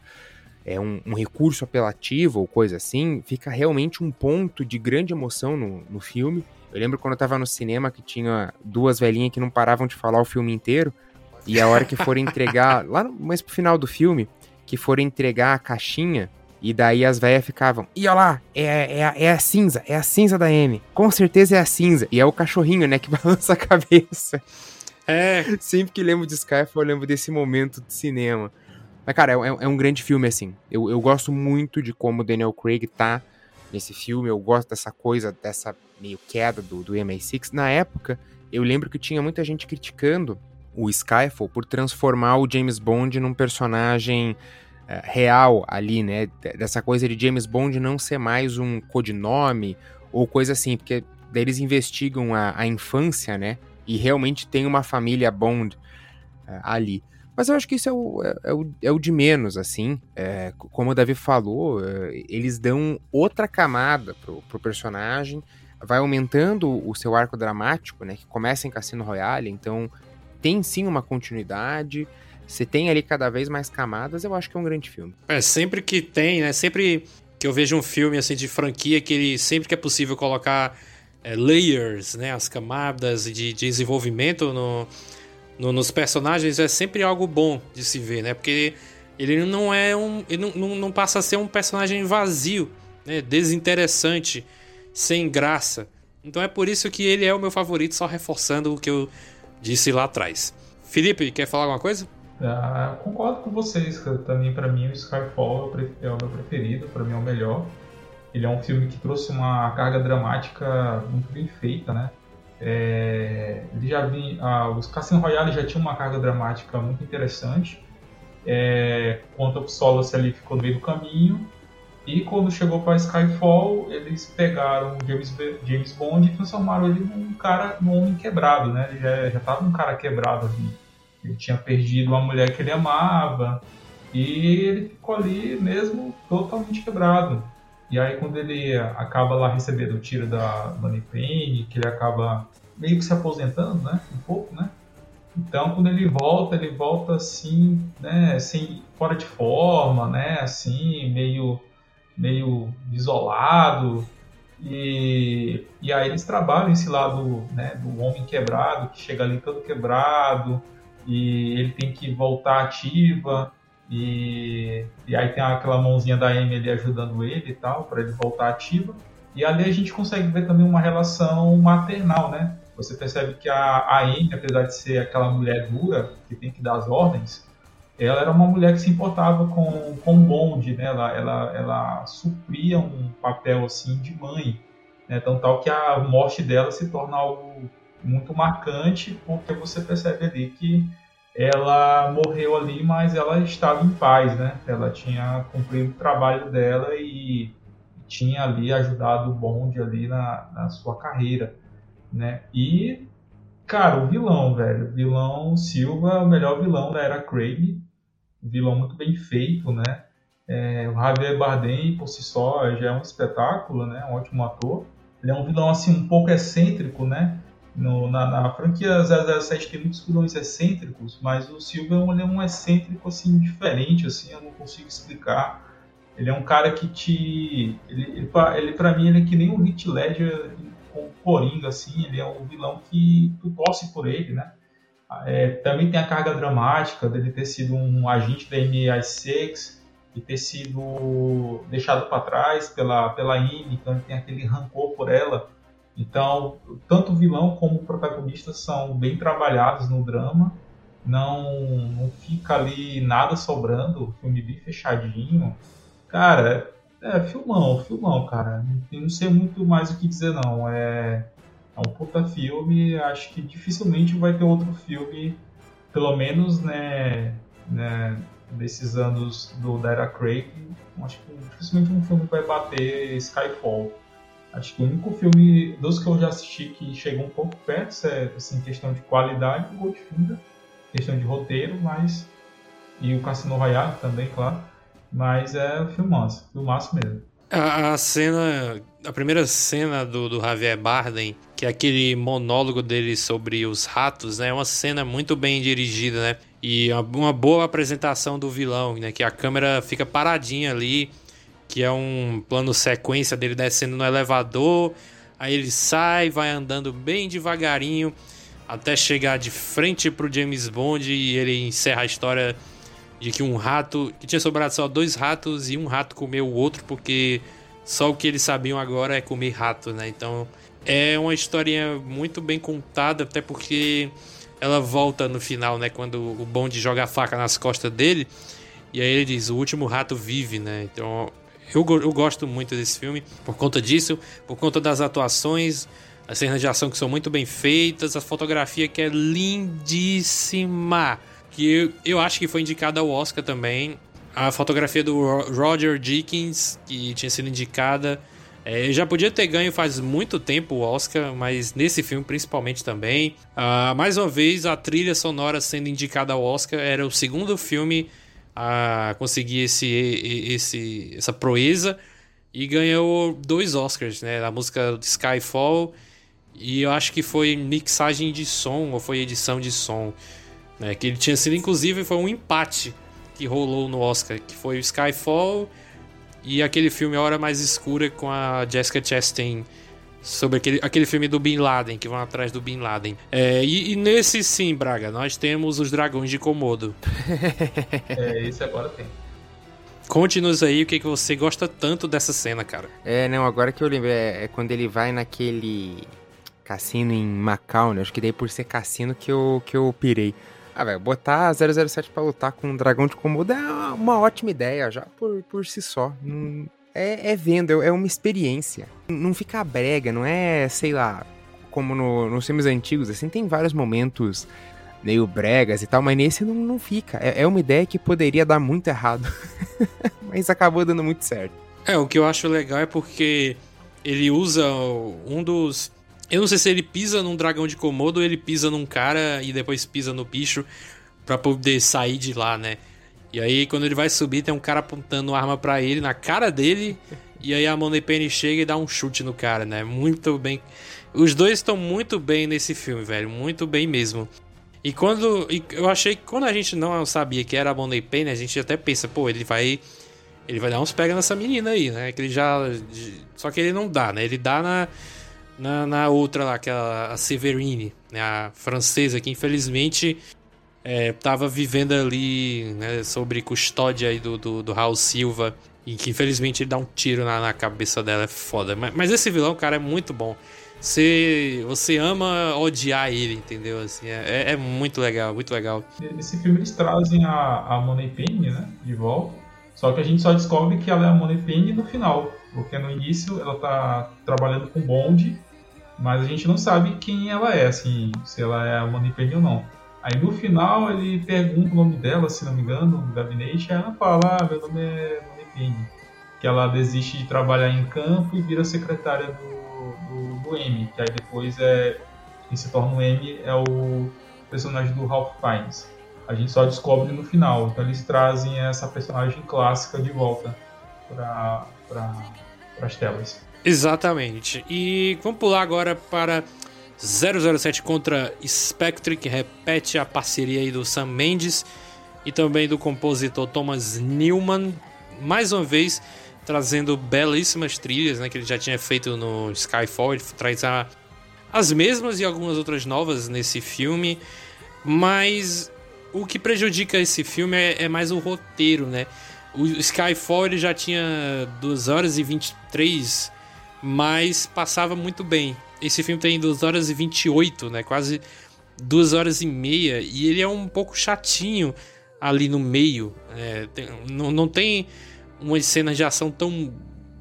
é um, um, recurso apelativo ou coisa assim, fica realmente um ponto de grande emoção no, no filme. Eu lembro quando eu tava no cinema que tinha duas velhinhas que não paravam de falar o filme inteiro. E a hora que for entregar, lá no, mas pro final do filme, que for entregar a caixinha, e daí as velhas ficavam, e olha lá, é, é, é a cinza, é a cinza da M. Com certeza é a cinza. E é o cachorrinho, né, que balança a cabeça. É. Sempre que lembro de Skyfall, eu lembro desse momento de cinema. Mas, cara, é, é, um grande filme, assim. Eu, eu gosto muito de como o Daniel Craig tá nesse filme. Eu gosto dessa coisa, dessa meio queda do, do MI6. Na época, eu lembro que tinha muita gente criticando o Skyfall por transformar o James Bond num personagem é, real ali, né? Dessa coisa de James Bond não ser mais um codinome ou coisa assim, porque daí eles investigam a, a infância, né? E realmente tem uma família Bond é, ali. Mas eu acho que isso é o, é, é o, é o de menos, assim. É, como o Davi falou, é, eles dão outra camada pro, pro personagem, vai aumentando o seu arco dramático, né? Que começa em Cassino Royale, então tem sim uma continuidade. Você tem ali cada vez mais camadas, eu acho que é um grande filme. É, sempre que tem, né? Sempre que eu vejo um filme assim de franquia, que ele sempre que é possível colocar é, layers, né? As camadas de, de desenvolvimento no, no, nos personagens é sempre algo bom de se ver, né? Porque ele não é um. Ele não, não, não passa a ser um personagem vazio, né? Desinteressante, sem graça. Então é por isso que ele é o meu favorito, só reforçando o que eu disse lá atrás. Felipe, quer falar alguma coisa? Ah, concordo com vocês, que também para mim o Skyfall é o meu preferido, para mim é o melhor. Ele é um filme que trouxe uma carga dramática muito bem feita, né? É, ele já vi, ah, os Cassino Royale já tinha uma carga dramática muito interessante. É, o Solace ali ficou no meio do caminho e quando chegou para Skyfall, eles pegaram James, James Bond e transformaram ele num cara, num homem quebrado, né? Ele já, já tava um cara quebrado ali. Ele tinha perdido uma mulher que ele amava e ele ficou ali mesmo totalmente quebrado. E aí quando ele acaba lá recebendo o tiro da Money Penny, que ele acaba meio que se aposentando, né? Um pouco, né? Então, quando ele volta, ele volta assim, né, assim, fora de forma, né, assim, meio meio isolado. E, e aí eles trabalham esse lado né, do homem quebrado, que chega ali todo quebrado, e ele tem que voltar ativa. E, e aí tem aquela mãozinha da ali ajudando ele e tal, para ele voltar ativa. E ali a gente consegue ver também uma relação maternal, né? Você percebe que a, a Amy, apesar de ser aquela mulher dura, que tem que dar as ordens, ela era uma mulher que se importava com, com o bonde, né? Ela, ela, ela supria um papel assim de mãe, né? Então tal que a morte dela se torna algo muito marcante, porque você percebe ali que ela morreu ali, mas ela estava em paz, né? Ela tinha cumprido o trabalho dela e tinha ali ajudado o bonde ali na, na sua carreira, né? E cara, o vilão, velho, o vilão Silva, o melhor vilão da era Craig, vilão muito bem feito, né? É, o Javier Bardem, por si só, já é um espetáculo, né? Um ótimo ator. Ele é um vilão, assim, um pouco excêntrico, né? No, na, na, franquia 007 tem muitos vilões excêntricos, mas o Silva é um excêntrico, assim, diferente, assim, eu não consigo explicar. Ele é um cara que te... Ele, ele, ele pra mim, ele é que nem o Heath Ledger com Coringa, assim, ele é um vilão que tu torce por ele, né? É, também tem a carga dramática dele ter sido um agente da MI6 e ter sido deixado para trás pela, pela INE, então ele tem aquele rancor por ela. Então, tanto o vilão como o protagonista são bem trabalhados no drama, não, não fica ali nada sobrando, o filme bem fechadinho. Cara, é filmão, filmão, cara. Não sei muito mais o que dizer, não. É é um puta filme, acho que dificilmente vai ter outro filme, pelo menos, né, né desses anos do da Craig, acho que dificilmente um filme vai bater Skyfall. Acho que o único filme dos que eu já assisti que chegou um pouco perto, é assim, questão de qualidade, Goldfinger, questão de roteiro, mas e o Cassino Royale também, claro. Mas é filmaço, filmaço mesmo. A, a cena, a primeira cena do, do Javier Bardem, que é aquele monólogo dele sobre os ratos, né? É uma cena muito bem dirigida, né? E uma boa apresentação do vilão, né? Que a câmera fica paradinha ali, que é um plano sequência dele descendo no elevador, aí ele sai, vai andando bem devagarinho até chegar de frente pro James Bond e ele encerra a história de que um rato. que tinha sobrado só dois ratos e um rato comeu o outro, porque só o que eles sabiam agora é comer rato, né? Então é uma história muito bem contada, até porque ela volta no final, né? Quando o Bond joga a faca nas costas dele. E aí ele diz: o último rato vive, né? Então eu, eu gosto muito desse filme por conta disso, por conta das atuações. As cenas de ação que são muito bem feitas, a fotografia que é lindíssima que eu, acho que foi indicada ao Oscar também. A fotografia do Roger Dickens, que tinha sido indicada. É, já podia ter ganho faz muito tempo o Oscar, mas nesse filme principalmente também. Uh, mais uma vez, a trilha sonora sendo indicada ao Oscar era o segundo filme a conseguir esse, esse, essa proeza e ganhou dois Oscars, né? A música Skyfall e eu acho que foi mixagem de som ou foi edição de som. Né, que ele tinha sido, inclusive, foi um empate que rolou no Oscar, que foi o Skyfall e aquele filme A Hora Mais Escura com a Jessica Chastain sobre aquele, aquele filme do Bin Laden, que vão atrás do Bin Laden. É, e, e, nesse sim, Braga, nós temos os Dragões de Komodo. é, esse agora tem. Conte-nos aí o que, que você gosta tanto dessa cena, cara. É, não, agora que eu lembro, é, é quando ele vai naquele cassino em Macau, né? Acho que daí por ser cassino que eu, que eu pirei. Ah, velho, botar 007 pra lutar com um dragão de Komodo é uma ótima ideia, já por, por si só. É, é vendo, é, é uma experiência. Não fica brega, não é, sei lá, como no, nos filmes antigos, assim, tem vários momentos meio bregas e tal, mas nesse não, não fica. É, é uma ideia que poderia dar muito errado, mas acabou dando muito certo. É, o que eu acho legal é porque ele usa um dos eu não sei se ele pisa num dragão de Komodo ou ele pisa num cara e depois pisa no bicho para poder sair de lá, né? E aí quando ele vai subir tem um cara apontando arma para ele na cara dele e aí a Money Penny chega e dá um chute no cara, né? Muito bem. Os dois estão muito bem nesse filme, velho, muito bem mesmo. E quando e eu achei que quando a gente não sabia que era a Money Penny, a gente até pensa, pô, ele vai ele vai dar uns pega nessa menina aí, né? Que ele já só que ele não dá, né? Ele dá na na, na outra lá, que é a Severine, né, a francesa, que infelizmente estava é, vivendo ali né, sobre custódia aí do, do, do Raul Silva. E que infelizmente ele dá um tiro na, na cabeça dela, é foda. Mas, mas, esse vilão, cara, é muito bom. Você, você ama odiar ele, entendeu? Assim, é, é muito legal, muito legal. Esse filme eles trazem a, a Money Penny, né? De volta. Só que a gente só descobre que ela é a Money Penny no final. Porque no início ela tá trabalhando com Bond, mas a gente não sabe quem ela é, assim, se ela é a Money ou não. Aí no final ele pergunta o nome dela, se não me engano, no gabinete, e ela fala, ah, meu nome é Money. Que ela desiste de trabalhar em campo e vira secretária do, do, do M, que aí depois é. Quem se torna o M é o personagem do Ralph Fiennes. A gente só descobre no final. Então eles trazem essa personagem clássica de volta para as telas. Exatamente. E vamos pular agora para 007 contra Spectre, que repete a parceria aí do Sam Mendes e também do compositor Thomas Newman, mais uma vez trazendo belíssimas trilhas, né, que ele já tinha feito no Skyfall, ele traz a, as mesmas e algumas outras novas nesse filme, mas o que prejudica esse filme é, é mais o roteiro, né? O Skyfall ele já tinha 2 horas e 23, mas passava muito bem. Esse filme tem 2 horas e 28, né? Quase 2 horas e meia. E ele é um pouco chatinho ali no meio. É, tem, não, não tem umas cenas de ação tão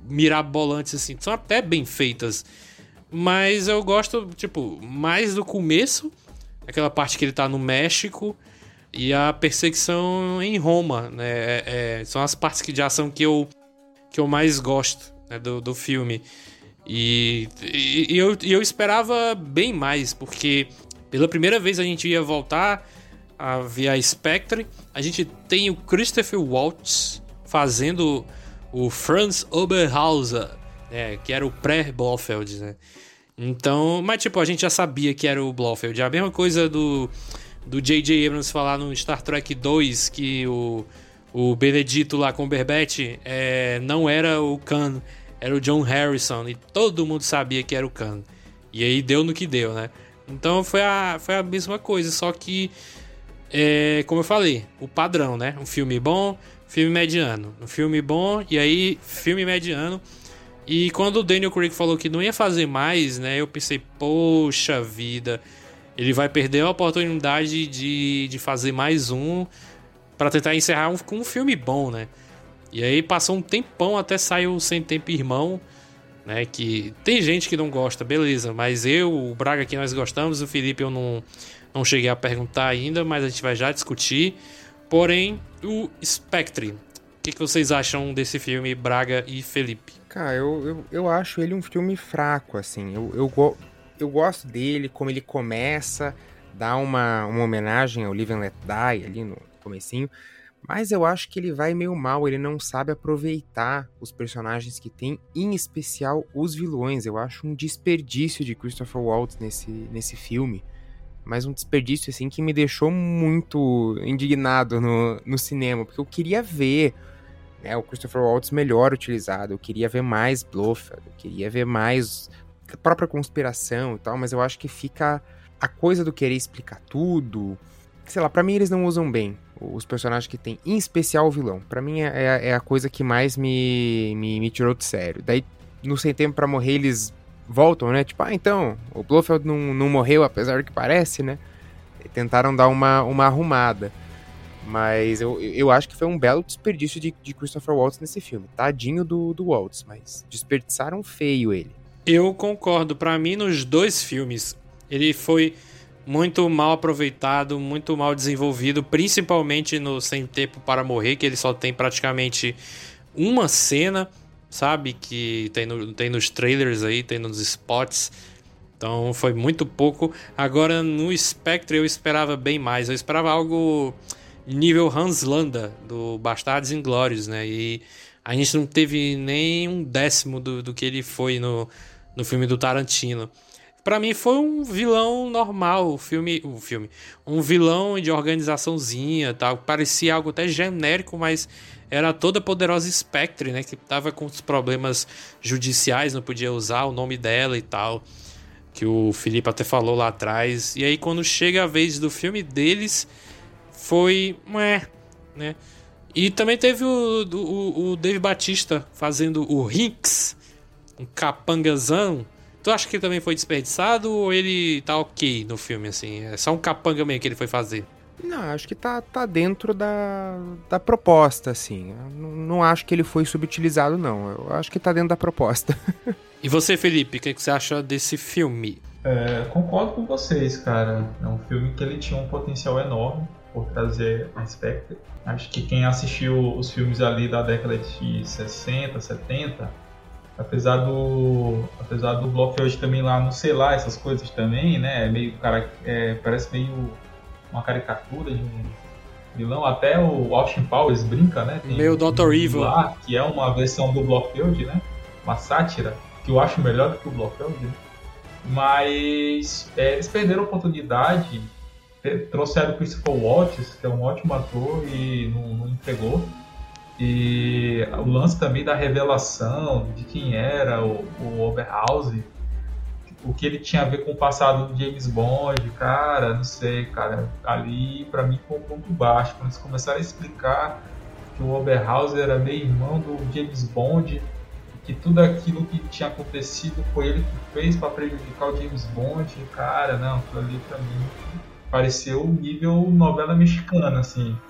mirabolantes assim. São até bem feitas. Mas eu gosto, tipo, mais do começo. Aquela parte que ele tá no México. E a perseguição em Roma, né? É, é, são as partes de ação que eu, que eu mais gosto né, do, do filme. E, e, e, eu, e eu esperava bem mais, porque pela primeira vez a gente ia voltar a ver a Spectre. A gente tem o Christopher Waltz fazendo o Franz Oberhauser, né, que era o pré-Blofeld, né? Então, mas tipo, a gente já sabia que era o Blofeld. A mesma coisa do do J.J. Abrams falar no Star Trek 2 que o, o Benedito lá com o Berbete é, não era o Khan, era o John Harrison e todo mundo sabia que era o Khan. E aí deu no que deu, né? Então foi a, foi a mesma coisa, só que, é, como eu falei, o padrão, né? Um filme bom, filme mediano. Um filme bom e aí filme mediano. E quando o Daniel Craig falou que não ia fazer mais, né? Eu pensei, poxa vida, ele vai perder a oportunidade de, de fazer mais um para tentar encerrar um, com um filme bom, né? E aí passou um tempão até sair o Sem Tempo Irmão, né? Que tem gente que não gosta, beleza, mas eu, o Braga aqui nós gostamos, o Felipe eu não, não cheguei a perguntar ainda, mas a gente vai já discutir. Porém, o Spectre, o que, que vocês acham desse filme, Braga e Felipe? Cara, eu, eu, eu acho ele um filme fraco, assim. Eu, eu, eu gosto dele, como ele começa, dá uma, uma homenagem ao Live Let Die ali no comecinho, mas eu acho que ele vai meio mal, ele não sabe aproveitar os personagens que tem, em especial os vilões. Eu acho um desperdício de Christopher Waltz nesse, nesse filme, mas um desperdício assim que me deixou muito indignado no, no cinema, porque eu queria ver né, o Christopher Waltz melhor utilizado, eu queria ver mais Blofeld, eu queria ver mais a própria conspiração e tal, mas eu acho que fica a coisa do querer explicar tudo. Sei lá, pra mim eles não usam bem os personagens que tem, em especial o vilão. Pra mim é, é, é a coisa que mais me, me, me, tirou de sério. Daí, no Sem Tempo para Morrer, eles voltam, né? Tipo, ah, então, o Blofeld não, não morreu, apesar do que parece, né? Tentaram dar uma, uma arrumada. Mas eu, eu acho que foi um belo desperdício de, de Christopher Waltz nesse filme. Tadinho do, do Waltz, mas desperdiçaram feio ele. Eu concordo. Para mim, nos dois filmes, ele foi muito mal aproveitado, muito mal desenvolvido, principalmente no Sem Tempo para Morrer, que ele só tem praticamente uma cena, sabe? Que tem, no, tem nos trailers aí, tem nos spots. Então foi muito pouco. Agora no Spectre eu esperava bem mais. Eu esperava algo nível Hans Landa, do Bastardos Inglórios, né? E a gente não teve nem um décimo do, do que ele foi no, no filme do Tarantino. Para mim foi um vilão normal, o filme, o filme, um vilão de organizaçãozinha, tal, parecia algo até genérico, mas era toda poderosa Spectre, né, que tava com os problemas judiciais, não podia usar o nome dela e tal, que o Felipe até falou lá atrás. E aí quando chega a vez do filme deles, foi, ué, né? E também teve o, o, o Dave Batista fazendo o Hinks, um capangazão. Tu acha que ele também foi desperdiçado ou ele tá ok no filme, assim? É só um capanga mesmo que ele foi fazer? Não, acho que tá, tá dentro da, da proposta, assim. Não, não acho que ele foi subutilizado, não. Eu acho que tá dentro da proposta. E você, Felipe, o que, que você acha desse filme? É, concordo com vocês, cara. É um filme que ele tinha um potencial enorme por trazer a Spectre. Acho que quem assistiu os filmes ali da década de 60, 70, apesar do apesar do Blofeld também lá não sei lá essas coisas também, né? É meio cara, é, parece meio uma caricatura de um vilão. Até o Austin Powers brinca, né? Tem Meio Dr. Evil. lá, que é uma versão do Blofeld, né? Uma sátira que eu acho melhor do que o Blofeld. né? Mas é, eles perderam a oportunidade, trouxeram o Christopher Waltz, que é um ótimo ator e não, não entregou. E o lance também da revelação de quem era o, o Oberhausen, o que ele tinha a ver com o passado do James Bond, cara, não sei, cara, ali pra mim foi um ponto baixo. Quando eles começaram a explicar que o Oberhausen era meio irmão do James Bond, que tudo aquilo que tinha acontecido foi ele que fez pra prejudicar o James Bond, cara, não, aquilo ali pra mim pareceu nível novela mexicana, assim.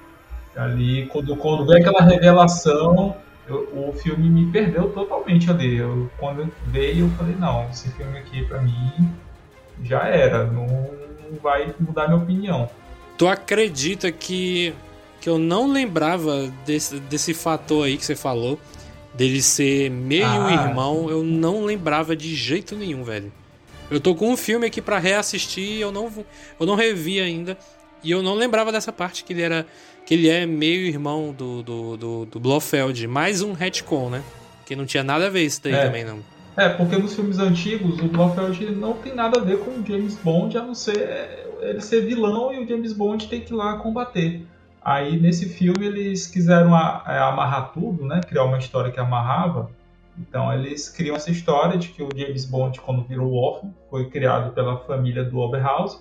Ali, quando, quando veio aquela revelação, eu- o filme me perdeu totalmente ali. Eu, quando veio, eu falei, não, esse filme aqui pra mim já era, não vai mudar minha opinião. Tu acredita que, que eu não lembrava desse, desse fator aí que você falou, dele ser meio Ah. irmão, eu não lembrava de jeito nenhum, velho. Eu tô com um filme aqui pra reassistir, eu não, eu não revi ainda, e eu não lembrava dessa parte que ele era que ele é meio irmão do, do, do, do Blofeld, mais um retcon, né? Que não tinha nada a ver isso daí É. também, não. É, porque nos filmes antigos o Blofeld não tem nada a ver com o James Bond, a não ser ele ser vilão e o James Bond ter que ir lá combater. Aí nesse filme eles quiseram é, amarrar tudo, né? Criar uma história que amarrava. Então eles criam essa história de que o James Bond, quando virou órfão, foi criado pela família do Oberhausen.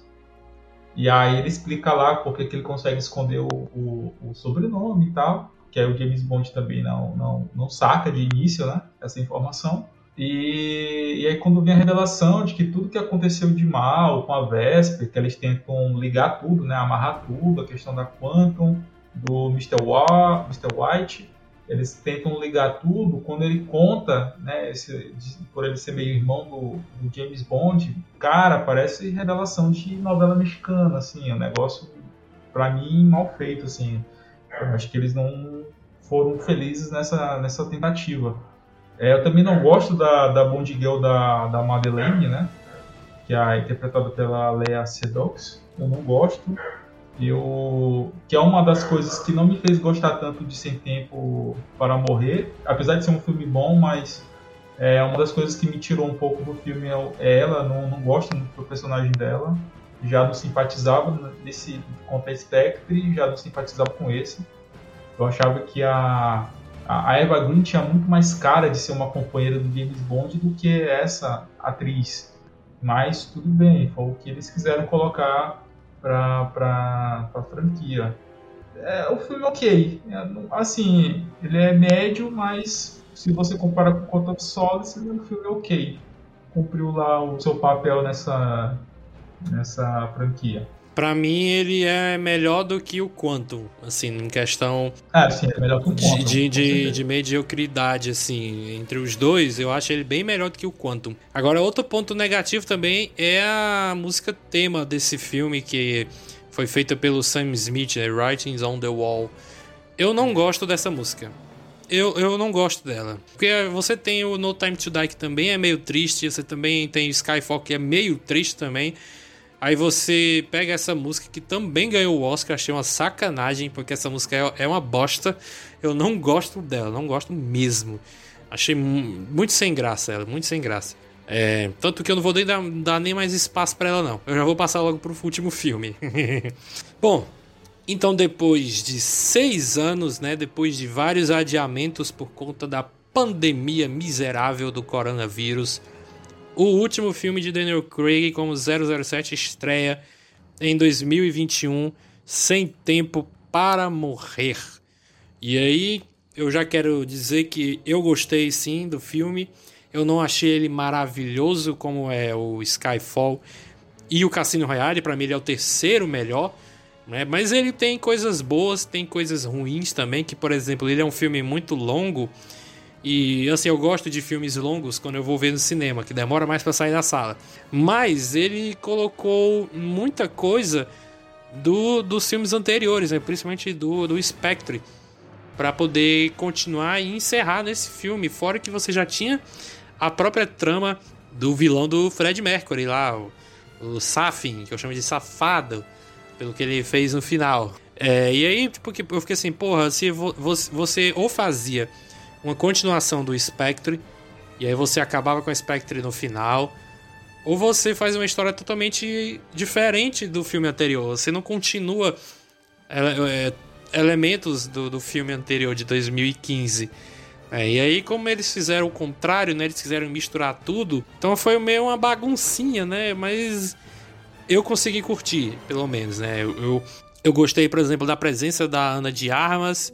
E aí ele explica lá porque que ele consegue esconder o, o- o sobrenome e tal. Que aí o James Bond também não, não, não saca de início, né? Essa informação. E, e aí quando vem a revelação de que tudo que aconteceu de mal com a Vesper, que eles tentam ligar tudo, né, amarrar tudo, a questão da Quantum, do Mr. Wa- Mr. White, eles tentam ligar tudo, quando ele conta, né, esse- por ele ser meio irmão do, do James Bond, cara, parece revelação de novela mexicana, assim, é um negócio, pra mim, mal feito, assim. Eu acho que eles não foram felizes nessa, nessa tentativa. É, eu também não gosto da, da Bond Girl da, da Madeleine, né? Que é interpretada pela Lea Sedux. Eu não gosto. Eu, que é uma das coisas que não me fez gostar tanto de Sem Tempo para Morrer. Apesar de ser um filme bom, mas é uma das coisas que me tirou um pouco do filme é é ela. Não, não gosto muito do personagem dela. Já não simpatizava nesse contra Spectre, já não simpatizava com esse. Eu achava que a a Eva Green tinha muito mais cara de ser uma companheira do James Bond do que essa atriz. Mas tudo bem, foi o que eles quiseram colocar pra, pra, pra franquia. É, o filme é ok. É, assim, ele é médio, mas se você compara com Conta of Solace, ele é um filme ok. Cumpriu lá o seu papel nessa, nessa franquia. Pra mim, ele é melhor do que o Quantum, assim, em questão Ah, sim, é melhor que o de, Quantum, de, de, de mediocridade, assim, entre os dois, eu acho ele bem melhor do que o Quantum. Agora, outro ponto negativo também é a música tema desse filme, que foi feita pelo Sam Smith, né, Writings on the Wall. Eu não gosto dessa música. Eu, eu não gosto dela. Porque você tem o No Time to Die, que também é meio triste, você também tem o Skyfall, que é meio triste também. Aí você pega essa música que também ganhou o Oscar, achei uma sacanagem, porque essa música é, é uma bosta. Eu não gosto dela, não gosto mesmo. Achei mu- muito sem graça ela, muito sem graça. É, tanto que eu não vou nem dar, dar nem mais espaço pra ela, não. Eu já vou passar logo pro último filme. Bom, então depois de seis anos, né, depois de vários adiamentos por conta da pandemia miserável do coronavírus, o último filme de Daniel Craig como 007 estreia em 2021, Sem Tempo para Morrer. E aí eu já quero dizer que eu gostei sim do filme. Eu não achei ele maravilhoso como é o Skyfall e o Cassino Royale. Para mim ele é o terceiro melhor. Né? Mas ele tem coisas boas, tem coisas ruins também. Que por exemplo ele é um filme muito longo. E assim, eu gosto de filmes longos quando eu vou ver no cinema, que demora mais para sair da sala. Mas ele colocou muita coisa do, dos filmes anteriores, né? principalmente do, do Spectre, para poder continuar e encerrar nesse filme. Fora que você já tinha a própria trama do vilão do Fred Mercury lá, o, o Safin, que eu chamo de safado, pelo que ele fez no final. É, e aí, tipo, eu fiquei assim, porra, se você ou fazia uma continuação do Spectre, e aí você acabava com o Spectre no final, ou você faz uma história totalmente diferente do filme anterior. Você não continua é, é, elementos do, do filme anterior de 2015. É, e aí, como eles fizeram o contrário, né? Eles quiseram misturar tudo. Então foi meio uma baguncinha, né? Mas eu consegui curtir, pelo menos, né? Eu, eu, eu gostei, por exemplo, da presença da Ana de Armas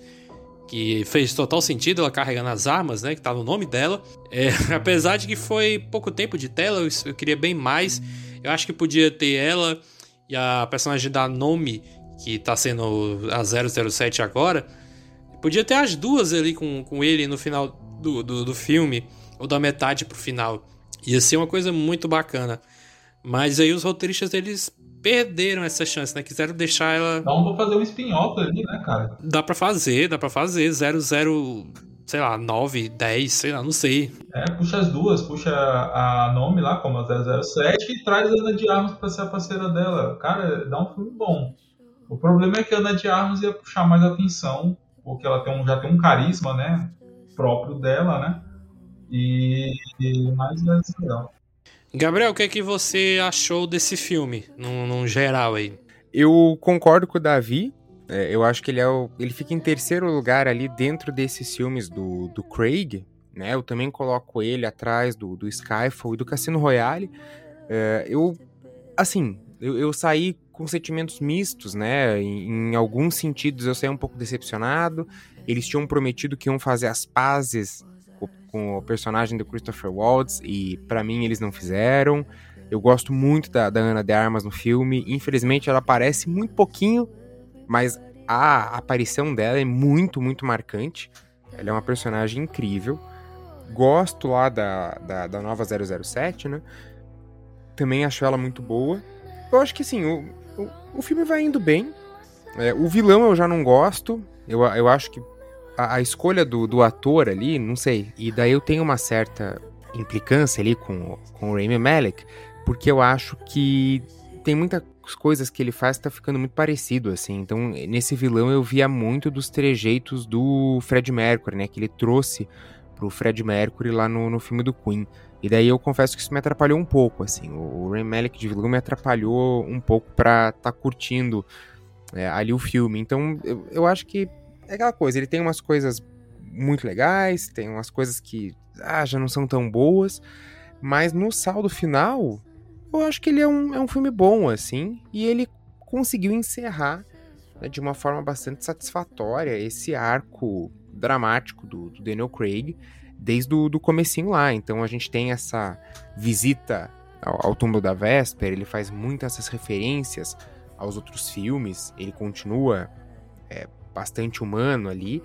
que fez total sentido ela carregando as armas, né? Que tá no nome dela. É, apesar de que foi pouco tempo de tela, eu, queria bem mais. Eu acho que podia ter ela e a personagem da Nome, que tá sendo a 007 agora. Podia ter as duas ali com, com ele no final do, do, do filme, ou da metade pro final. Ia ser uma coisa muito bacana. Mas aí os roteiristas eles perderam essa chance, né? Quiseram deixar ela. Dá pra fazer um spin-off ali, né, cara? Dá pra fazer, dá pra fazer. 00, sei lá, 9, 10, sei lá, não sei. É, puxa as duas, puxa a nome lá, como a 007, e traz a Ana de Armas pra ser a parceira dela. Cara, dá um filme bom. O problema é que a Ana de Armas ia puxar mais atenção, porque ela tem um, já tem um carisma, né? Próprio dela, né? E, e mais legal. Gabriel, o que é que você achou desse filme, num, num geral aí? Eu concordo com o Davi. É, eu acho que ele, é o, ele fica em terceiro lugar ali dentro desses filmes do, do Craig. Né? Eu também coloco ele atrás do, do Skyfall e do Cassino Royale. É, eu, assim, eu, eu, saí com sentimentos mistos, né? Em, em, alguns sentidos eu saí um pouco decepcionado. Eles tinham prometido que iam fazer as pazes com o personagem do Christopher Waltz e para mim eles não fizeram. Eu gosto muito da, da Ana de Armas no filme. Infelizmente ela aparece muito pouquinho, mas a aparição dela é muito, muito marcante. Ela é uma personagem incrível. Gosto lá da, da, da nova 007, né? Também acho ela muito boa. Eu acho que assim, o, o, o filme vai indo bem. É, o vilão eu já não gosto. Eu, eu acho que a, a escolha do, do ator ali, não sei. E daí eu tenho uma certa implicância ali com, com o Rami Malek, porque eu acho que tem muitas coisas que ele faz que tá ficando muito parecido, assim. Então, nesse vilão eu via muito dos trejeitos do Fred Mercury, né? Que ele trouxe pro Fred Mercury lá no, no filme do Queen. E daí eu confesso que isso me atrapalhou um pouco, assim. O, o Rami Malek de vilão me atrapalhou um pouco pra tá curtindo é, ali o filme. Então, eu, eu acho que é aquela coisa, ele tem umas coisas muito legais, tem umas coisas que ah, já não são tão boas, mas no saldo final, eu acho que ele é um, é um filme bom, assim, e ele conseguiu encerrar né, de uma forma bastante satisfatória esse arco dramático do, do Daniel Craig desde o do comecinho lá. Então a gente tem essa visita ao, ao túmulo da Vesper, ele faz muitas essas referências aos outros filmes, ele continua é, bastante humano ali.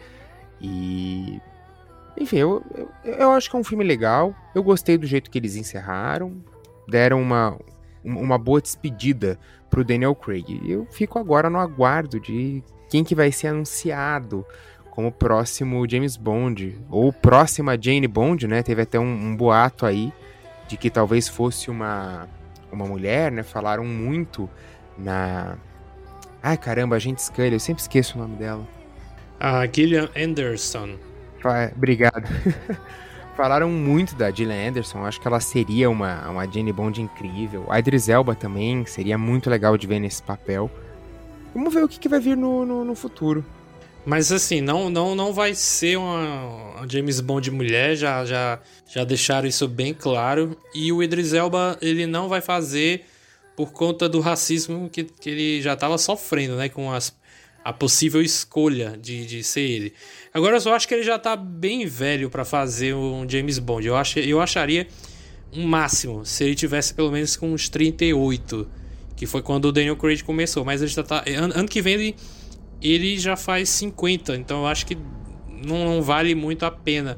E. Enfim, eu, eu, eu, acho que é um filme legal. Eu gostei do jeito que eles encerraram. Deram uma, uma boa despedida pro Daniel Craig. Eu fico agora no aguardo de quem que vai ser anunciado como próximo James Bond. Ou próxima Jane Bond, né? Teve até um, um boato aí de que talvez fosse uma, uma mulher, né? Falaram muito na, Ai, caramba, a gente Scully, eu sempre esqueço o nome dela. A Gillian Anderson. Ah, obrigado. Falaram muito da Gillian Anderson, acho que ela seria uma, uma Jane Bond incrível. A Idris Elba também, seria muito legal de ver nesse papel. Vamos ver o que, que vai vir no, no, no, futuro. Mas assim, não, não, não vai ser uma, uma, James Bond mulher, já, já, já deixaram isso bem claro. E o Idris Elba, ele não vai fazer por conta do racismo que, que ele já estava sofrendo, né? Com as, a possível escolha de, de ser ele. Agora eu só acho que ele já tá bem velho para fazer um James Bond. Eu, ach, eu acharia um máximo se ele tivesse pelo menos com uns 38, que foi quando o Daniel Craig começou. Mas ele já tá. Ano, ano que vem ele, ele já faz 50, então eu acho que não, não vale muito a pena.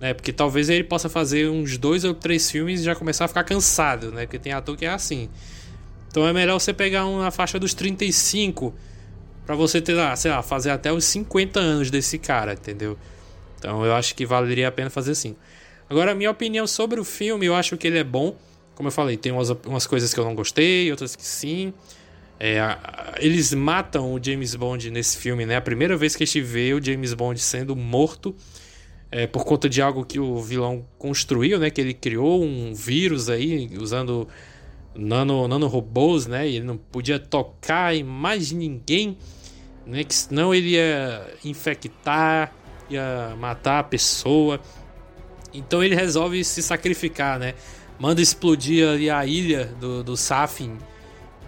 Né? Porque talvez ele possa fazer uns dois ou três filmes e já começar a ficar cansado, né? Porque tem ator que é assim. Então é melhor você pegar uma faixa dos 35 para você ter, ah, sei lá, fazer até os 50 anos desse cara, entendeu? Então eu acho que valeria a pena fazer assim. Agora, a minha opinião sobre o filme, eu acho que ele é bom. Como eu falei, tem umas, umas coisas que eu não gostei, outras que sim. É, eles matam o James Bond nesse filme, né? A primeira vez que a gente vê o James Bond sendo morto é, por conta de algo que o vilão construiu, né? Que ele criou um vírus aí usando nano, nanorobôs, né? E ele não podia tocar em mais ninguém, né? Que senão ele ia infectar, ia matar a pessoa. Então ele resolve se sacrificar, né? Manda explodir ali a ilha do, do Safin,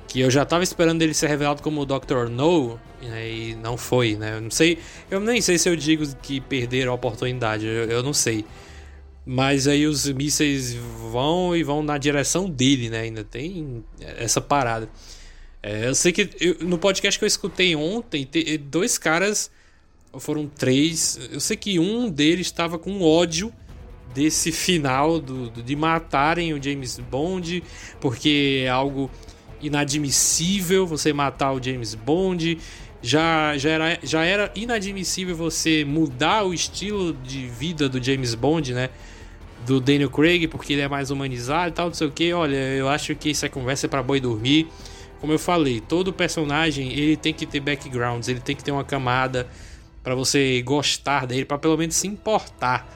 que eu já tava esperando ele ser revelado como o Dr. No, né? e não foi, né? Eu não sei, eu nem sei se eu digo que perderam a oportunidade, eu, eu não sei. Mas aí os mísseis vão e vão na direção dele, né? Ainda tem essa parada. É, eu sei que eu, no podcast que eu escutei ontem, te, dois caras, foram três. Eu sei que um deles estava com ódio desse final do, do, de matarem o James Bond, porque é algo inadmissível você matar o James Bond. Já, já, era, já era inadmissível você mudar o estilo de vida do James Bond, né? Do Daniel Craig, porque ele é mais humanizado e tal, não sei o que. Olha, eu acho que isso é conversa para boi dormir. Como eu falei, todo personagem ele tem que ter backgrounds, ele tem que ter uma camada para você gostar dele, para pelo menos se importar.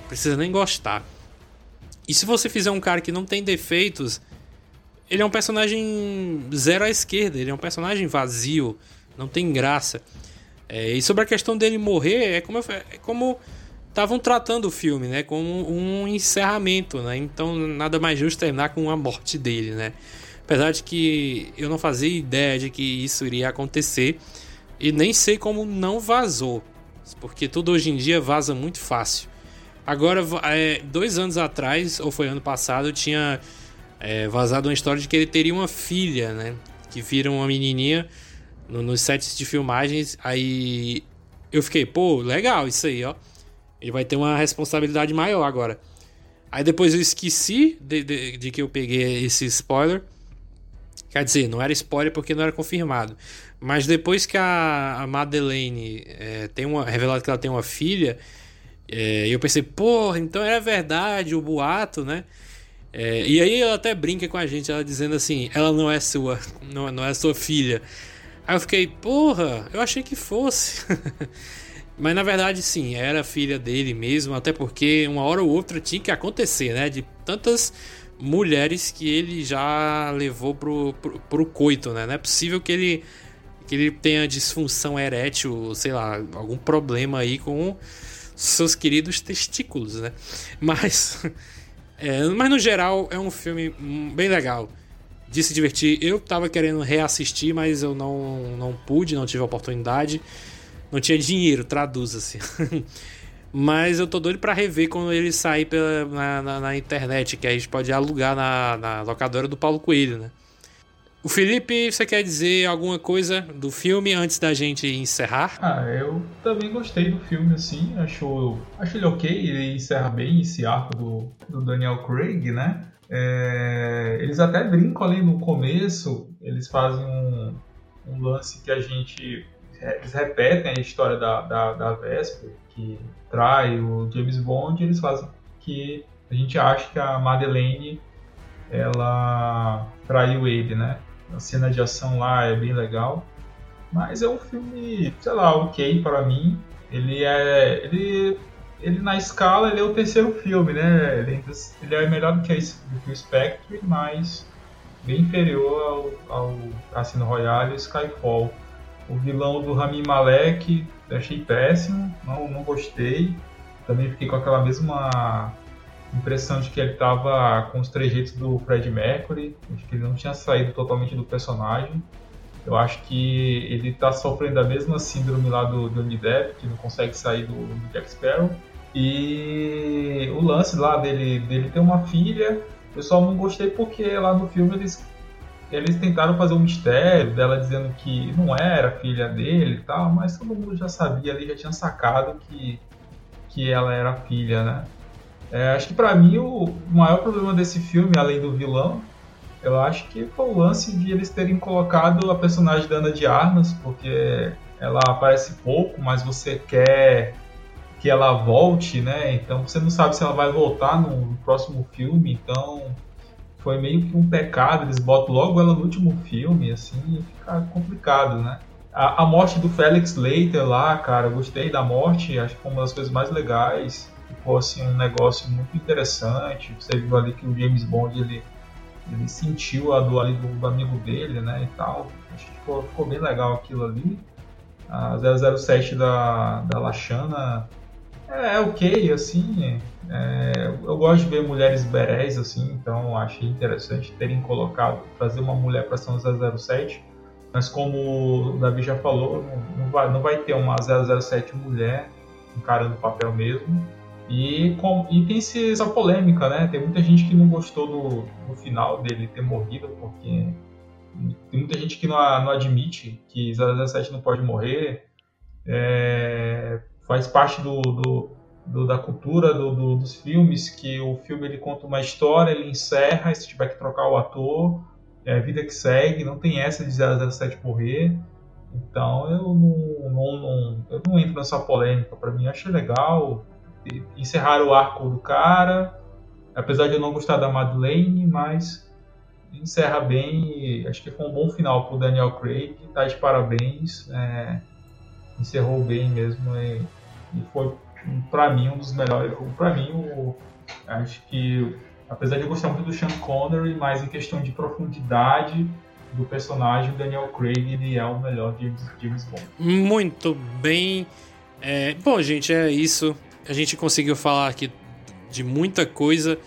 Não precisa nem gostar. E se você fizer um cara que não tem defeitos, ele é um personagem zero à esquerda, ele é um personagem vazio, não tem graça. É, e sobre a questão dele morrer, é como, eu, é como estavam tratando o filme, né, como um encerramento, né? Então nada mais justo terminar com a morte dele, né? Apesar de que eu não fazia ideia de que isso iria acontecer e nem sei como não vazou, porque tudo hoje em dia vaza muito fácil. Agora, é, dois anos atrás, ou foi ano passado, tinha é, vazado uma história de que ele teria uma filha, né? Que vira uma menininha no, nos sets de filmagens. Aí eu fiquei, pô, legal isso aí, ó. Ele vai ter uma responsabilidade maior agora. Aí depois eu esqueci de, de, de, que eu peguei esse spoiler. Quer dizer, não era spoiler porque não era confirmado. Mas depois que a, a Madeleine é, tem uma, revelado que ela tem uma filha, é, eu pensei, porra, então era verdade o boato, né? É, e aí ela até brinca com a gente, ela dizendo assim, ela não é sua, não, não é sua filha. Aí eu fiquei, porra, eu achei que fosse. Mas na verdade, sim, era filha dele mesmo, até porque uma hora ou outra tinha que acontecer, né? De tantas mulheres que ele já levou pro, pro, pro coito, né? Não é possível que ele, que ele tenha disfunção erétil, sei lá, algum problema aí com seus queridos testículos, né? Mas, é, mas no geral é um filme bem legal de se divertir. Eu tava querendo reassistir, mas eu não, não pude, não tive a oportunidade. Não tinha dinheiro, traduz assim. Mas eu tô doido pra rever quando ele sair pela, na, na, na, internet, que a gente pode alugar na, na locadora do Paulo Coelho, né? O Felipe, você quer dizer alguma coisa do filme antes da gente encerrar? Ah, eu também gostei do filme, assim. Acho, acho ele ok, ele encerra bem esse arco do, do Daniel Craig, né? É, eles até brincam ali no começo, eles fazem um, um lance que a gente eles repetem a história da, da, da Vesper, que trai o James Bond, eles fazem que a gente acha que a Madeleine ela traiu ele, né? A cena de ação lá é bem legal, mas é um filme, sei lá, ok para mim. Ele é, ele, ele na escala ele é o terceiro filme, né? Ele, ele é melhor do que, a, do que o Spectre, mas bem inferior ao, ao Cassino Royale e Skyfall. O vilão do Rami Malek achei péssimo, não, não gostei. Também fiquei com aquela mesma impressão de que ele estava com os trejeitos do Fred Mercury, de que ele não tinha saído totalmente do personagem. Eu acho que ele tá sofrendo a mesma síndrome lá do Johnny Depp, que não consegue sair do, do Jack Sparrow. E o lance lá dele, dele ter uma filha, eu só não gostei porque lá no filme eles, eles tentaram fazer um mistério dela dizendo que não era filha dele e tal, mas todo mundo já sabia ali, já tinha sacado que, que ela era filha, né? É, acho que para mim o maior problema desse filme, além do vilão, eu acho que foi o lance de eles terem colocado a personagem da Ana de Armas, porque ela aparece pouco, mas você quer que ela volte, né? Então você não sabe se ela vai voltar no, próximo filme, então foi meio que um pecado, eles botam logo ela no último filme, assim, fica complicado, né? A, a morte do Felix Leiter lá, cara, gostei da morte, acho que foi uma das coisas mais legais, ficou assim um negócio muito interessante, você viu ali que o James Bond, ele ele sentiu a dor ali do, do, amigo dele, né, e tal. Acho que ficou, ficou bem legal aquilo ali. A 007 da, da Lashana é ok, assim. É, eu gosto de ver mulheres berés, assim, então achei interessante terem colocado, trazer uma mulher para um 007. Mas como o Davi já falou, não, vai, não vai ter uma 007 mulher encarando o papel mesmo. E, com, e tem essa polêmica, né? Tem muita gente que não gostou do, do final dele ter morrido, porque tem muita gente que não, não admite que 017 não pode morrer. É, faz parte do, do, do da cultura do, dos filmes, que o filme ele conta uma história, ele encerra, se tiver que trocar o ator, é a vida que segue, não tem essa de 007 morrer. Então eu não, não, não, eu não entro nessa polêmica. Para mim, achei legal encerrar o arco do cara, apesar de eu não gostar da Madeleine, mas encerra bem. Acho que foi um bom final pro Daniel Craig, tá de parabéns. É, encerrou bem mesmo e, e foi para mim um dos melhores. Para mim, o, acho que apesar de eu gostar muito do Sean Connery, mas em questão de profundidade do personagem, o Daniel Craig ele é o melhor James, James Bond. Muito bem. É, bom, gente, é isso a gente conseguiu falar aqui de muita coisa,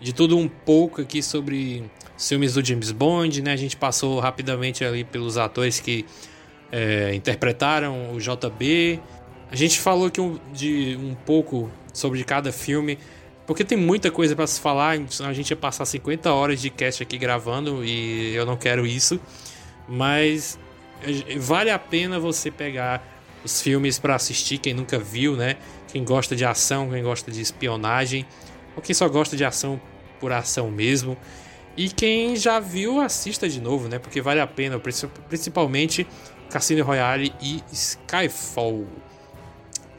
de tudo um pouco aqui sobre filmes do James Bond, né? A gente passou rapidamente ali pelos atores que é, interpretaram o JB. A gente falou aqui um, de um pouco sobre cada filme, porque tem muita coisa para se falar. A gente ia passar 50 horas de cast aqui gravando e eu não quero isso. Mas vale a pena você pegar os filmes para assistir, quem nunca viu, né? Quem gosta de ação, quem gosta de espionagem, ou quem só gosta de ação por ação mesmo. E quem já viu, assista de novo, né? Porque vale a pena, principalmente Cassino Royale e Skyfall.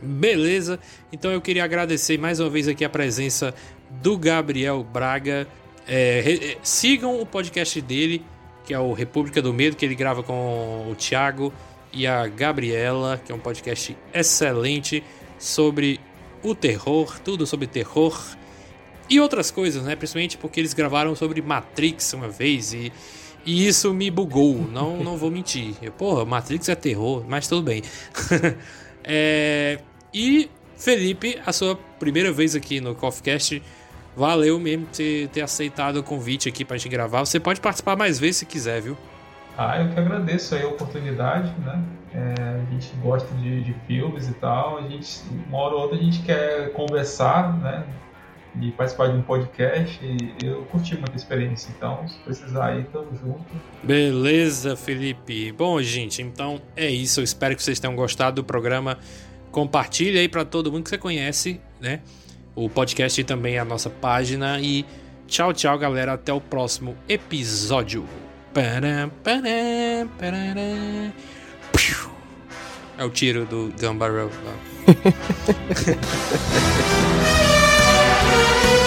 Beleza? Então eu queria agradecer mais uma vez aqui a presença do Gabriel Braga. É, re, sigam o podcast dele, que é o República do Medo, que ele grava com o Thiago e a Gabriela, que é um podcast excelente sobre o terror, tudo sobre terror e outras coisas, né? Principalmente porque eles gravaram sobre Matrix uma vez e, e isso me bugou, não, não vou mentir. Eu, porra, Matrix é terror, mas tudo bem. é, e Felipe, a sua primeira vez aqui no CoffeeCast, valeu mesmo ter, ter aceitado o convite aqui pra gente gravar. Você pode participar mais vezes se quiser, viu? Ah, eu que agradeço aí a oportunidade, né? É, a gente gosta de, de, filmes e tal, a gente, uma hora ou outra a gente quer conversar, né? E participar de um podcast e eu curti muito a experiência, então se precisar aí, tamo junto. Beleza, Felipe. Bom, gente, então é isso. Eu espero que vocês tenham gostado do programa. Compartilhe aí para todo mundo que você conhece, né? O podcast e também a nossa página. E tchau, tchau, galera. Até o próximo episódio. É o tiro do Gun Barrel.